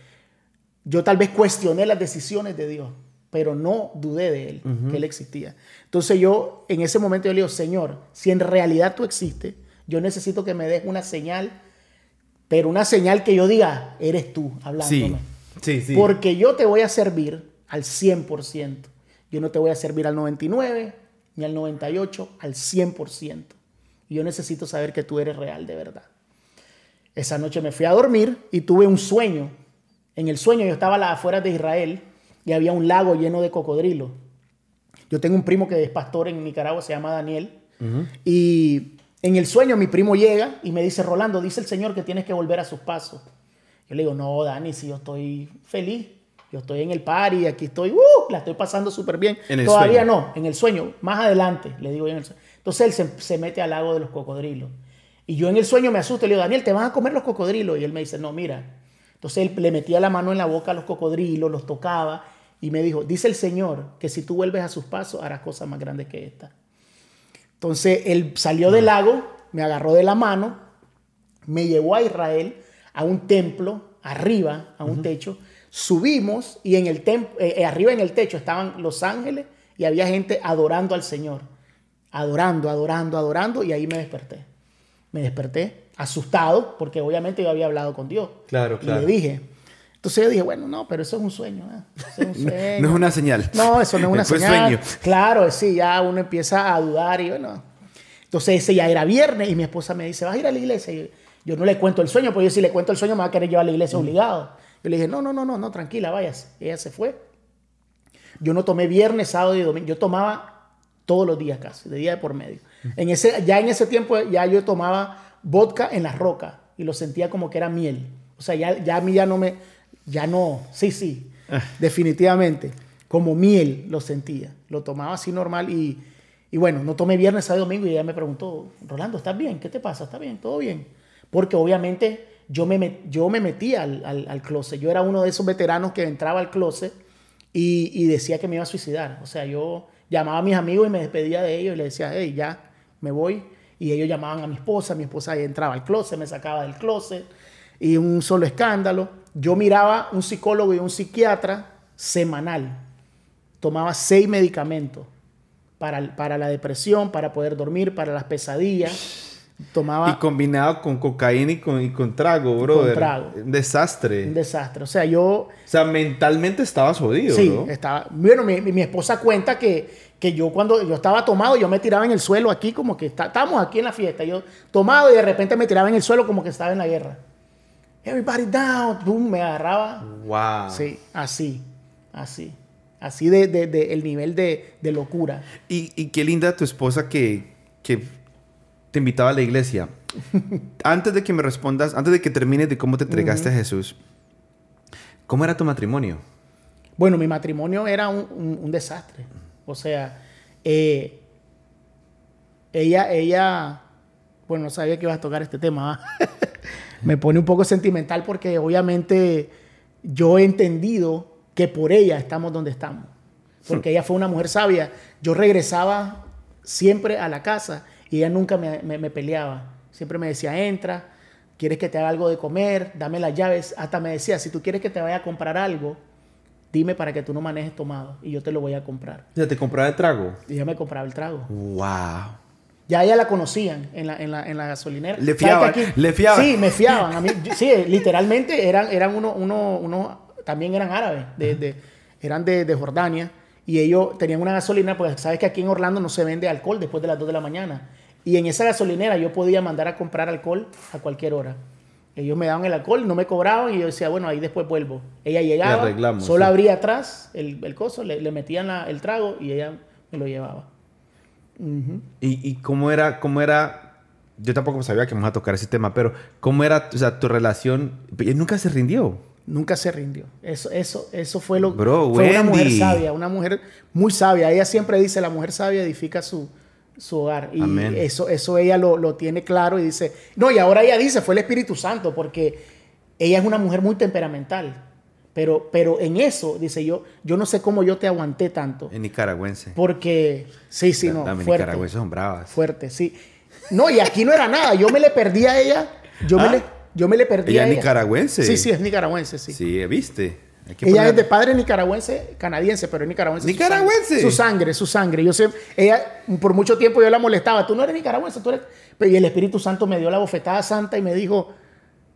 Yo tal vez cuestioné las decisiones de Dios, pero no dudé de Él, que Él existía. Entonces yo, en ese momento yo le digo, Señor, si en realidad tú existes, yo necesito que me des una señal, pero una señal que yo diga, eres tú hablándome. sí. Sí, sí. Porque yo te voy a servir al 100%. Yo no te voy a servir al 99 ni al 98, al 100%. Y yo necesito saber que tú eres real de verdad. Esa noche me fui a dormir y tuve un sueño. En el sueño yo estaba a las afueras de Israel y había un lago lleno de cocodrilos. Yo tengo un primo que es pastor en Nicaragua, se llama Daniel. Y en el sueño mi primo llega y me dice, Rolando, dice el Señor que tienes que volver a sus pasos. Yo le digo, no, Dani, si yo estoy feliz. yo estoy en el party, aquí estoy, uh, la estoy pasando súper bien. En el Todavía sueño. no, en el sueño, más adelante, le digo yo en el sueño. Entonces él se, se mete al lago de los cocodrilos. Y yo en el sueño me asusto y le digo, Daniel, te van a comer los cocodrilos. Y él me dice, no, mira. Entonces él le metía la mano en la boca a los cocodrilos, los tocaba y me dijo, dice el Señor que si tú vuelves a sus pasos harás cosas más grandes que esta. Entonces él salió del lago, me agarró de la mano, me llevó a Israel a un templo, arriba, a un techo. Subimos y en el eh, eh, arriba en el techo estaban los ángeles y había gente adorando al Señor. Adorando, adorando, adorando y ahí me desperté. Me desperté asustado porque obviamente yo había hablado con Dios. Claro, Y claro. le dije. Entonces yo dije, bueno, no, pero eso es un sueño. eso es un [LAUGHS] sueño. No es una señal. No, eso no es una Fue señal. sueño. Claro, sí, ya uno empieza a dudar y bueno. Entonces ese ya era viernes y mi esposa me dice, vas a ir a la iglesia. Y yo no le cuento el sueño, porque yo si le cuento el sueño me va a querer llevar a la iglesia obligado. Yo le dije, no, no, no, no, no, tranquila, vayas. Y ella se fue. Yo no tomé viernes, sábado y domingo. Yo tomaba todos los días casi, de día de por medio. En ese, ya en ese tiempo ya yo tomaba vodka en las rocas y lo sentía como que era miel. O sea, ya, ya a mí ya no me, ya no, sí, sí, definitivamente. Como miel lo sentía. Lo tomaba así normal y, y bueno, no tomé viernes, sábado domingo y ella me preguntó, Rolando, ¿estás bien? ¿Qué te pasa? ¿Está bien? ¿Todo bien? Porque obviamente yo me, met- yo me metí al, al, al closet. Yo era uno de esos veteranos que entraba al closet y, y decía que me iba a suicidar. O sea, yo llamaba a mis amigos y me despedía de ellos y les decía, hey, ya, me voy. Y ellos llamaban a mi esposa, mi esposa entraba al closet, me sacaba del closet y un solo escándalo. Yo miraba un psicólogo y un psiquiatra semanal. Tomaba seis medicamentos para, para la depresión, para poder dormir, para las pesadillas. Tomaba Y combinado con cocaína y con, y con trago, brother. trago. Un desastre. un desastre. O sea, yo O sea, mentalmente estabas jodido, Sí, ¿no? estaba. Bueno, mi, mi esposa cuenta que, que yo cuando yo estaba tomado, yo me tiraba en el suelo aquí como que está- estábamos aquí en la fiesta. Yo tomado y de repente me tiraba en el suelo como que estaba en la guerra. Everybody down, boom, me agarraba. Wow. Sí, así, así. Así de, de- de el nivel de, de locura. Y, y qué linda tu esposa que, que te invitaba a la iglesia. [LAUGHS] antes de que me respondas, antes de que termines de cómo te entregaste a Jesús, ¿cómo era tu matrimonio? Bueno, mi matrimonio era un, un- un desastre. O sea, eh, ella, ella, bueno, no sabía que ibas a tocar este tema. [LAUGHS] Me pone un poco sentimental porque obviamente yo he entendido que por ella estamos donde estamos. Porque [LAUGHS] ella fue una mujer sabia. Yo regresaba siempre a la casa y ella nunca me, me- me peleaba. Siempre me decía, entra, quieres que te haga algo de comer, dame las llaves. Hasta me decía, si tú quieres que te vaya a comprar algo, dime para que tú no manejes tomado y yo te lo voy a comprar. Sea, te compraba el trago. Y ella me compraba el trago. Wow. Ya ella la conocían en la, en la, en la gasolinera. Le ¿Sabes fiaban, que le fiaban. Sí, me fiaban. A mí, [LAUGHS] sí, literalmente eran, eran uno, uno, uno, también eran árabes, de, de- eran de, de Jordania. Y ellos tenían una gasolinera, pues sabes que aquí en Orlando no se vende alcohol después de las 2 de la mañana. Y en esa gasolinera yo podía mandar a comprar alcohol a cualquier hora. Ellos me daban el alcohol, no me cobraban y yo decía, bueno, ahí después vuelvo. Ella llegaba, solo sí. abría atrás el, el coso, le, le metían la- el trago y ella me lo llevaba. Ujú. ¿Y, y cómo era, cómo era? Yo tampoco sabía que vamos a tocar ese tema, pero ¿cómo era o sea, tu relación? Nunca se rindió. Nunca se rindió. Eso, eso, eso fue lo Bro, fue una Wendy. mujer sabia, una mujer muy sabia. Ella siempre dice, la mujer sabia edifica su, su hogar. Y Amén. eso, eso ella lo, lo tiene claro y dice, no, y ahora ella dice, fue el Espíritu Santo, porque ella es una mujer muy temperamental. Pero, pero en eso, dice yo, yo no sé cómo yo te aguanté tanto. En nicaragüense. Porque, sí, sí, no, fuerte. nicaragüenses son bravas. Fuerte, sí. No, y aquí no era nada. Yo me le perdí a ella. Yo, ¿Ah? me, le, yo me le perdí Ella a es ella. nicaragüense. Sí, sí, es nicaragüense, sí. Sí, ¿viste? Ella poner- es de padre nicaragüense, canadiense, pero es nicaragüense. ¿Nicaragüense? Su sangre, su sangre. Yo sé, ella, por mucho tiempo yo la molestaba. Tú no eres nicaragüense, tú eres. Y el Espíritu Santo me dio la bofetada santa y me dijo: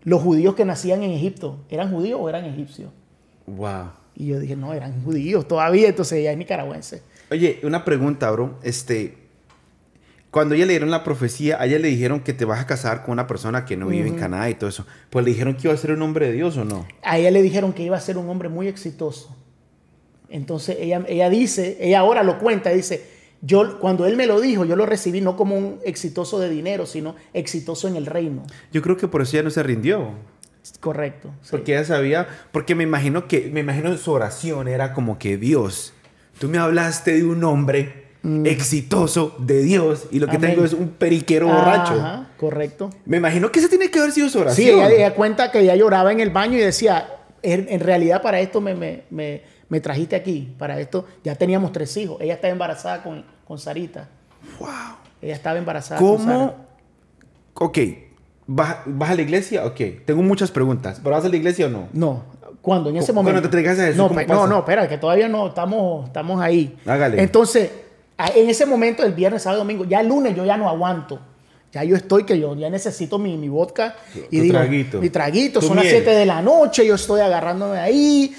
los judíos que nacían en Egipto, ¿eran judíos o eran egipcios? Wow. Y yo dije: no, eran judíos todavía. Entonces ella es nicaragüense. Oye, una pregunta, bro. Este, cuando ella le dieron la profecía, a ella le dijeron que te vas a casar con una persona que no vive en Canadá y todo eso. Pues le dijeron que iba a ser un hombre de Dios o no. A ella le dijeron que iba a ser un hombre muy exitoso. Entonces ella, ella dice, ella ahora lo cuenta, dice, yo cuando él me lo dijo, yo lo recibí no como un exitoso de dinero, sino exitoso en el reino. Yo creo que por eso ella no se rindió. Correcto. sí. Porque ella sabía, porque me imagino que, me imagino su oración era como que Dios, tú me hablaste de un hombre exitoso de Dios y lo que Mm. Amén. tengo es un periquero borracho. Ajá, correcto. Me imagino que esa tiene que haber sido su oración. Sí, ella, ella cuenta que ella lloraba en el baño y decía, en, en realidad para esto me, me, me, me trajiste aquí, para esto ya teníamos tres hijos. Ella estaba embarazada con, con Sarita. Wow. Ella estaba embarazada con Sara. ¿Cómo? Ok, ¿vas, vas a la iglesia? Ok, tengo muchas preguntas. ¿Pero vas a la iglesia o no? No, ¿cuándo? En ese cuando momento. te entregas a Jesús, no, ¿cómo pasa? no, no, espera, que todavía no, estamos, estamos ahí. Hágale. Entonces, en ese momento, el viernes, sábado, domingo, ya el lunes yo ya no aguanto. Ya yo estoy que yo ya necesito mi, mi vodka y Tu digo, traguito. mi traguito, Tu son las miel. 7 de la noche, yo estoy agarrándome ahí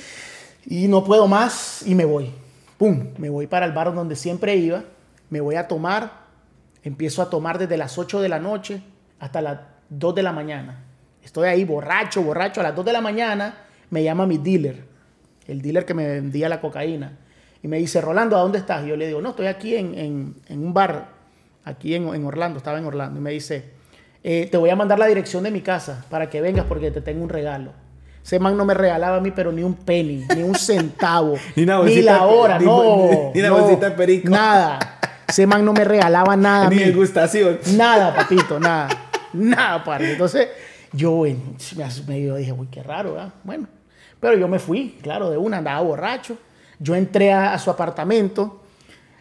y no puedo más y me voy. Pum, me voy para el bar donde siempre iba, me voy a tomar, empiezo a tomar desde las 8 de la noche hasta las 2 de la mañana. Estoy ahí borracho, borracho, a las 2 de la mañana me llama mi dealer, el dealer que me vendía la cocaína. Y me dice, Rolando, ¿a dónde estás? Y yo le digo, no, estoy aquí en, en- en un bar, aquí en, en Orlando, estaba en Orlando. Y me dice, "Eh, te voy a mandar la dirección de mi casa para que vengas porque te tengo un regalo. Ese man no me regalaba a mí, pero ni un penny, ni un centavo, [LAUGHS] Ni una la hora, ni- no. ni una no, bolsita de perico. Nada. Ese man no me regalaba nada Ni degustación. Nada, [LAUGHS] papito, nada. Nada, padre. Entonces, yo me, me- dije, uy, qué raro, ¿verdad? Bueno, pero yo me fui, claro, de una, andaba borracho. Yo entré a, a su apartamento,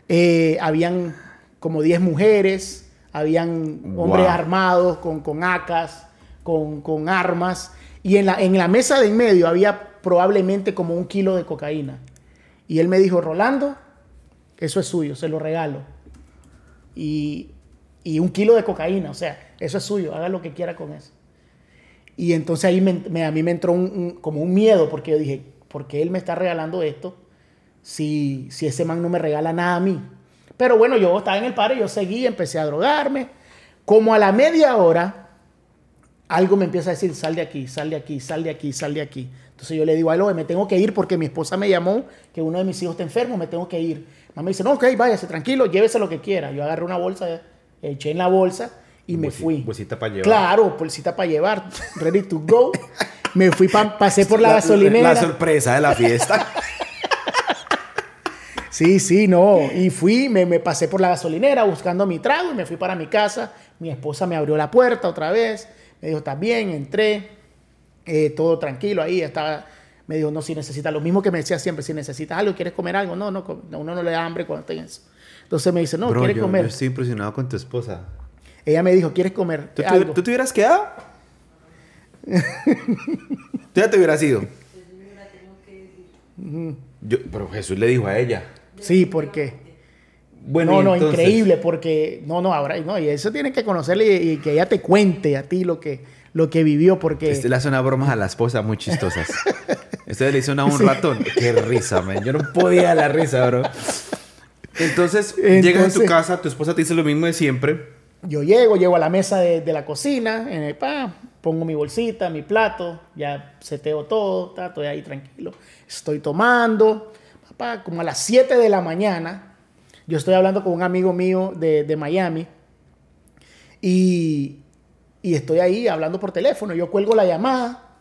eh, habían como 10 mujeres, habían hombres Wow. armados con, con acas, con, con armas, y en la, en la mesa de en medio había probablemente como un kilo de cocaína. Y él me dijo, Rolando, eso es suyo, se lo regalo y, y un kilo de cocaína, o sea, eso es suyo, haga lo que quiera con eso. Y entonces ahí me- me- a mí me entró un- un- como un miedo, porque yo dije, ¿por qué él me está regalando esto si, si ese man no me regala nada a mí? Pero bueno, yo estaba en el paro, yo seguí, empecé a drogarme. Como a la media hora, algo me empieza a decir, sal de aquí, sal de aquí, sal de aquí, sal de aquí. Entonces yo le digo, algo, me tengo que ir porque mi esposa me llamó que uno de mis hijos está enfermo, me tengo que ir. Mamá dice, no, ok, váyase, tranquilo, llévese lo que quiera. Yo agarré una bolsa, eché en la bolsa y me fui. bolsita pa' llevar. Claro, bolsita para llevar, ready to go. Me fui, pa- pasé por la, gasolinera. La sorpresa de la fiesta. [LAUGHS] Sí, sí, no. Y fui, me, me pasé por la gasolinera buscando mi trago y me fui para mi casa. Mi esposa me abrió la puerta otra vez. Me dijo, ¿estás bien? Entré. eh, todo tranquilo ahí. Estaba, me dijo, no, si necesitas, lo mismo que me decía siempre, si necesitas algo, ¿quieres comer algo? No, no, uno no le da hambre cuando está en eso. Entonces me dice, no, Bro, ¿quieres yo, comer? yo estoy impresionado con tu esposa. Ella me dijo, ¿quieres comer ¿Tú, algo? tú te hubieras quedado? [LAUGHS] ¿Tú ya te hubieras ido? Yo, pero Jesús le dijo a ella. Sí, porque... Bueno, no, no, entonces- increíble, porque no, no, ahora, no, y eso tienen que conocerle y, y que ella te cuente a ti lo que, lo que vivió, porque Este le hace una bromas a la esposa muy chistosas. [LAUGHS] Este le hizo una a un ratón. Qué risa, man. Yo no podía la risa, bro. Entonces, llegas a tu Entonces- casa, tu esposa te dice lo mismo de siempre. yo llego, llego a la mesa de, de la cocina, en el pa, pongo mi bolsita, mi plato, ya seteo todo, ta, estoy ahí tranquilo, estoy tomando, como a las 7 de la mañana, yo estoy hablando con un amigo mío de, de Miami y, y estoy ahí hablando por teléfono, yo cuelgo la llamada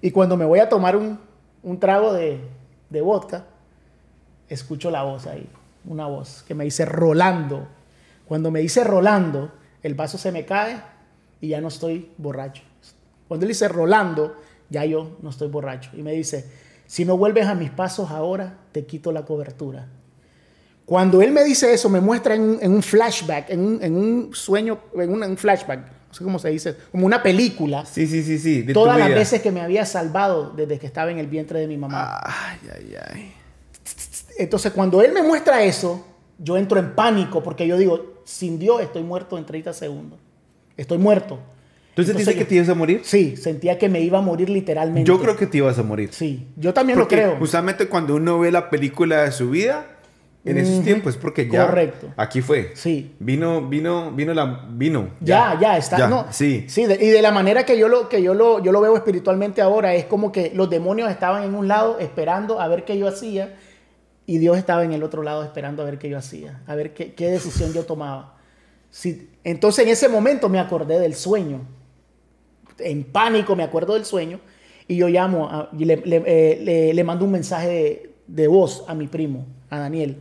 y cuando me voy a tomar un, un trago de, de vodka, escucho la voz ahí, una voz que me dice Rolando. Cuando me dice Rolando, el vaso se me cae y ya no estoy borracho. Cuando él dice Rolando, ya yo no estoy borracho. Y me dice, si no vuelves a mis pasos ahora, te quito la cobertura. Cuando él me dice eso, me muestra en un, en un flashback, en un, en un sueño, en un, en un flashback, no sé cómo se dice, como una película, Sí, sí, sí, sí. de todas las vida. veces que me había salvado desde que estaba en el vientre de mi mamá. Ay, ay, ay. Entonces, cuando él me muestra eso, yo entro en pánico porque yo digo, sin Dios estoy muerto en 30 segundos. Estoy muerto. ¿Tú sentiste que te ibas a morir? Sí, sentía que me iba a morir literalmente. Yo creo que te ibas a morir. Sí, yo también Porque lo creo. Justamente cuando uno ve la película de su vida, en esos Ujú. tiempos, es porque ya. Correcto. Aquí fue. Sí. Vino, vino, vino la. Vino. Ya, ya, está. Ya, no, Sí. sí de- y de la manera que yo lo, que yo lo, yo lo veo espiritualmente ahora, es como que los demonios estaban en un lado esperando a ver qué yo hacía y Dios estaba en el otro lado esperando a ver qué yo hacía, a ver qué, qué decisión yo tomaba. Sí, entonces en ese momento me acordé del sueño. En pánico, me acuerdo del sueño, y yo llamo a- y le, le- eh, le- le mando un mensaje de, de voz a mi primo, a Daniel.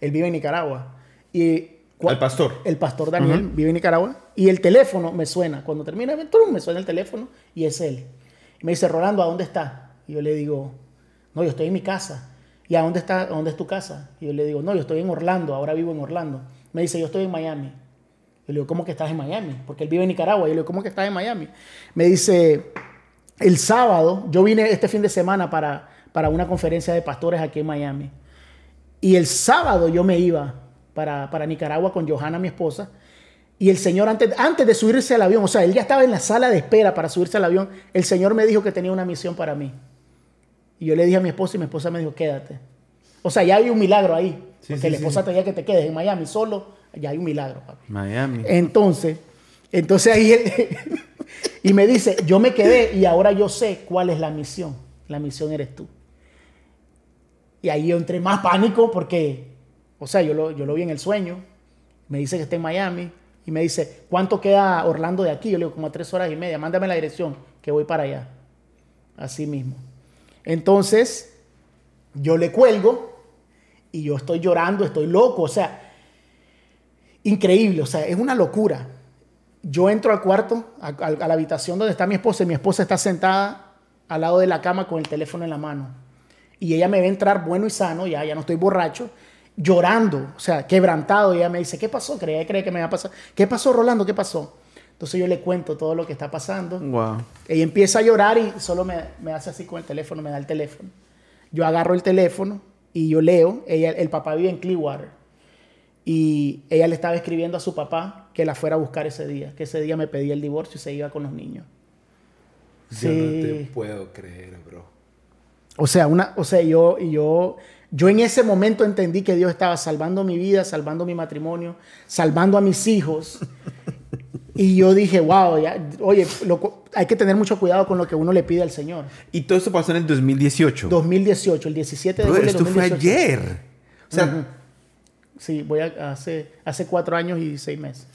Él vive en Nicaragua. Y Al pastor. El pastor Daniel vive en Nicaragua. Y el teléfono me suena. Cuando termina el me suena el teléfono y es él. Y me dice, Rolando, ¿a dónde está? Y yo le digo, no, yo estoy en mi casa. ¿Y a dónde está? ¿A dónde es tu casa? Y yo le digo, no, yo estoy en Orlando, ahora vivo en Orlando. Me dice, yo estoy en Miami. Yo le digo, ¿cómo que estás en Miami? Porque él vive en Nicaragua. Yo le digo, ¿cómo que estás en Miami? Me dice, el sábado, yo vine este fin de semana para, para una conferencia de pastores aquí en Miami. Y el sábado yo me iba para, para Nicaragua con Johanna, mi esposa. Y el Señor, antes, antes de subirse al avión, o sea, él ya estaba en la sala de espera para subirse al avión, el Señor me dijo que tenía una misión para mí. Y yo le dije a mi esposa y mi esposa me dijo, quédate. O sea, ya hay un milagro ahí. Sí, porque sí, la sí. esposa te diría que te quedes en Miami solo, ya hay un milagro, papi. Miami. Entonces, entonces ahí él, [LAUGHS] y me dice, yo me quedé y ahora yo sé cuál es la misión. La misión eres tú. Y ahí yo entré más pánico porque, o sea, yo lo, yo lo vi en el sueño. Me dice que está en Miami y me dice, ¿cuánto queda Orlando de aquí? Yo le digo, como a tres horas y media. Mándame la dirección que voy para allá. Así mismo. Entonces, yo le cuelgo y yo estoy llorando, estoy loco. O sea, increíble, o sea, es una locura. Yo entro al cuarto, a, a- a la habitación donde está mi esposa, y mi esposa está sentada al lado de la cama con el teléfono en la mano. Y ella me ve entrar bueno y sano, ya, ya no estoy borracho, llorando, o sea, quebrantado. Y ella me dice, ¿qué pasó? Creía cree que me va a pasar. ¿Qué pasó, Rolando? ¿Qué pasó? Entonces yo le cuento todo lo que está pasando. Wow. Ella empieza a llorar y solo me, me hace así con el teléfono, me da el teléfono. Yo agarro el teléfono y yo leo. Ella, el papá vive en Clearwater. Y ella le estaba escribiendo a su papá que la fuera a buscar ese día, que ese día me pedía el divorcio y se iba con los niños. Yo no te Sí. puedo creer, bro. O sea, una, o sea, yo, yo, yo en ese momento entendí que Dios estaba salvando mi vida, salvando mi matrimonio, salvando a mis hijos. y yo dije, wow, ya, oye, loco, hay que tener mucho cuidado con lo que uno le pide al Señor. Y todo esto pasó en el 2018. 2018, el 17 de Brother, julio esto fue 2018. ayer. O sea, Sí, voy a, hace, hace cuatro años y seis meses.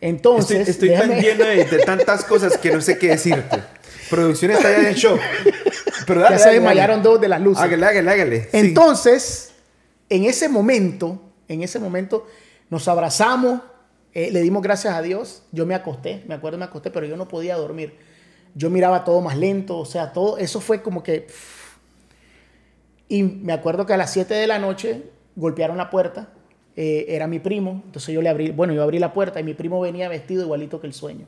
Entonces, estoy, estoy tan déjame- lleno de, de tantas cosas que no sé qué decirte. Producción está ya en shock. Pero ya dale, se dale, desmayaron dale. dos de las luces. Hágale, hágale, hágale. Sí. Entonces, en ese momento, en ese momento, nos abrazamos, eh, le dimos gracias a Dios. Yo me acosté, me acuerdo me acosté, pero yo no podía dormir. Yo miraba todo más lento, o sea, todo, eso fue como que... Y me acuerdo que a las 7 de la noche golpearon la puerta, eh, era mi primo, entonces yo le abrí, bueno, yo abrí la puerta y mi primo venía vestido igualito que el sueño.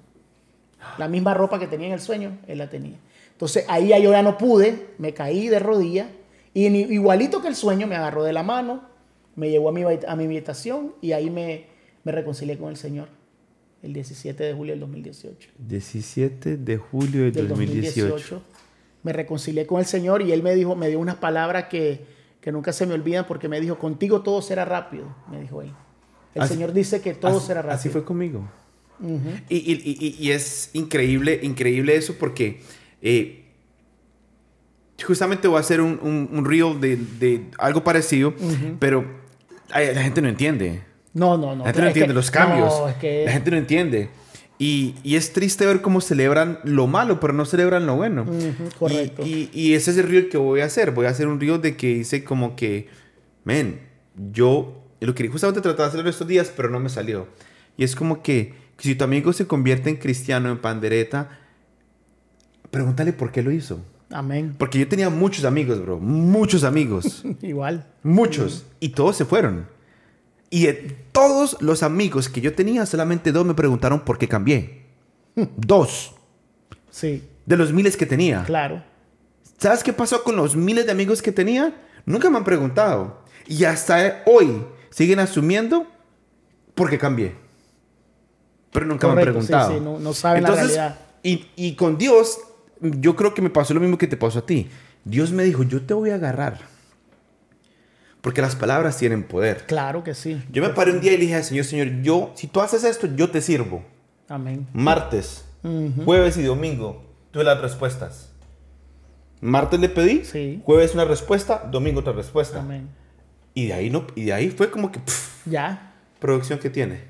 La misma ropa que tenía en el sueño, él la tenía. Entonces ahí ya yo ya no pude, me caí de rodillas y igualito que el sueño me agarró de la mano, me llevó a mi, a mi habitación y ahí me, me reconcilié con el Señor el 17 de julio del 2018. 17 de julio del, Del 2018. 2018 me reconcilié con el Señor y él me dijo, me dio unas palabras que, que nunca se me olvidan porque me dijo, contigo todo será rápido, me dijo él. El Así- Señor dice que todo así, será rápido. Así fue conmigo. Y, y- y- y es increíble, increíble eso porque eh, justamente voy a hacer un, un, un reel de, de algo parecido, pero ay, la gente no entiende. No, no, no. La gente no entiende que- los cambios. No, es que... La gente no entiende. Y, y es triste ver cómo celebran lo malo, pero no celebran lo bueno. Correcto. Y, y- y ese es el reel que voy a hacer. Voy a hacer un reel de que dice como que, men, yo lo que justamente trataba de hacerlo estos días, pero no me salió. Y es como que, si tu amigo se convierte en cristiano, en pandereta, pregúntale por qué lo hizo. Amén. Porque yo tenía muchos amigos, bro. Muchos amigos. [LAUGHS] Igual. Muchos. Y todos se fueron. Y de todos los amigos que yo tenía, solamente dos me preguntaron por qué cambié. Dos. Sí, De los miles que tenía. claro. ¿Sabes qué pasó con los miles de amigos que tenía? Nunca me han preguntado. Y hasta hoy siguen asumiendo por qué cambié. Pero nunca me han sí, preguntado. sí, no- no saben la realidad. Y, y con Dios, yo creo que me pasó lo mismo que te pasó a ti. Dios me dijo, yo te voy a agarrar. Porque las palabras tienen poder. Claro que sí. Yo me paré un día y le dije al Señor, Señor, yo, si tú haces esto, yo te sirvo. Amén. Martes, jueves y domingo, tuve las respuestas. Martes le pedí, Sí. jueves una respuesta, domingo otra respuesta. Amén. Y de ahí no, y de ahí fue como que pff, Ya. producción que tiene.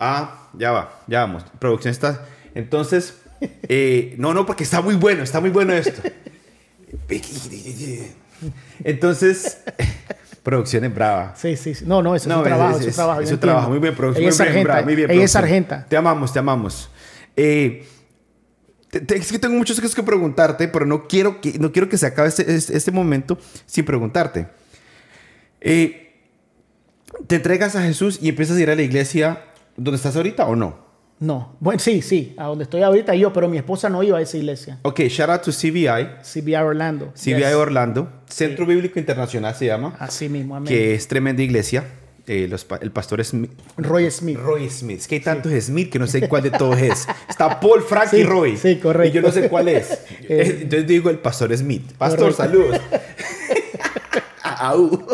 Ah, ya va, ya vamos. Producción está. Entonces, [LAUGHS] eh, no, no, porque está muy bueno, está muy bueno esto. Entonces, producción es brava. Sí, sí, sí. No, no, eso es un trabajo, es, trabajo. Es un trabajo, muy bien, producción. Ella es sargenta. brava, muy bien, Ella es sargenta. Te amamos, te amamos. Eh, te- te- es que tengo muchas cosas que preguntarte, pero no quiero que, no quiero que se acabe este, este- este momento sin preguntarte. Eh, ¿Te entregas a Jesús y empiezas a ir a la iglesia donde estás ahorita o no? No. Bueno, sí, sí. A donde estoy ahorita yo, pero mi esposa no iba a esa iglesia. Ok, shout out to CBI, CBI Orlando. CBI Yes. Orlando, Centro Bíblico Internacional se llama, Así mismo, amén. que es tremenda iglesia. Eh, los el pastor es Mi- Roy Smith. Roy Smith. Es que hay tantos Smith que no sé [LAUGHS] cuál de todos es. Está Paul, Frank y Roy. sí, correcto. Y yo no sé cuál es. [LAUGHS] Eh, Entonces digo el pastor Smith. Pastor, Correcto. saludos. [LAUGHS] Au.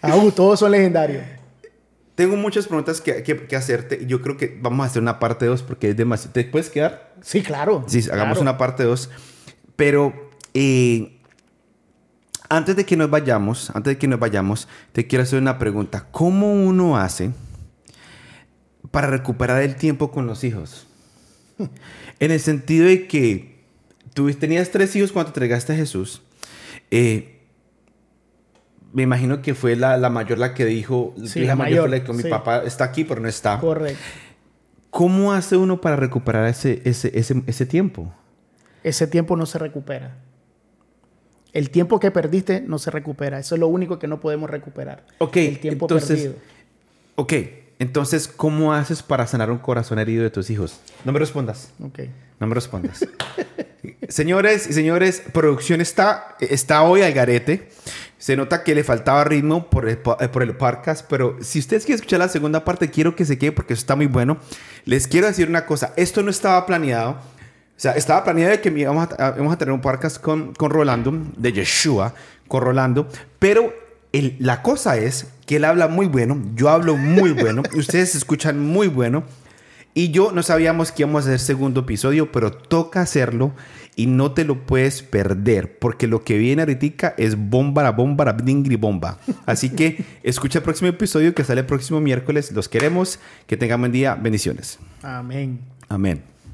Aún, todos son legendarios. Tengo muchas preguntas que, que- que hacerte. Yo creo que vamos a hacer una parte 2 porque es demasiado. ¿Te puedes quedar? Sí, claro. Sí, hagamos claro. una parte 2. Pero eh, antes de que nos vayamos, antes de que nos vayamos, te quiero hacer una pregunta. ¿Cómo uno hace para recuperar el tiempo con los hijos? En el sentido de que tú tenías tres hijos cuando te entregaste a Jesús. Eh, me imagino que fue la, la mayor la que dijo, Sí, la la mayor, mayor, la que mi sí. papá está aquí, pero no está. Correcto. ¿Cómo hace uno para recuperar ese, ese, ese, ese tiempo? Ese tiempo no se recupera. El tiempo que perdiste no se recupera. Eso es lo único que no podemos recuperar. Ok, El tiempo entonces, perdido. Ok, entonces, ¿cómo haces para sanar un corazón herido de tus hijos? No me respondas, Ok. no me respondas. [LAUGHS] Señores y señores, producción está, está hoy al garete. Se nota que le faltaba ritmo por el, eh, por el podcast, pero si ustedes quieren escuchar la segunda parte, quiero que se quede porque está muy bueno. Les quiero decir una cosa, esto no estaba planeado. O sea, estaba planeado de que íbamos a, íbamos a tener un podcast con, con Rolando, de Yeshua, con Rolando, pero el- la cosa es que él habla muy bueno, yo hablo muy [LAUGHS] bueno, ustedes escuchan muy bueno, y yo no sabíamos que íbamos a hacer segundo episodio, pero toca hacerlo y no te lo puedes perder, porque lo que viene ahorita es bomba, la bomba, la dingri bomba. Así que [LAUGHS] escucha el próximo episodio que sale el próximo miércoles. Los queremos, que tengan buen día, bendiciones. Amén. Amén.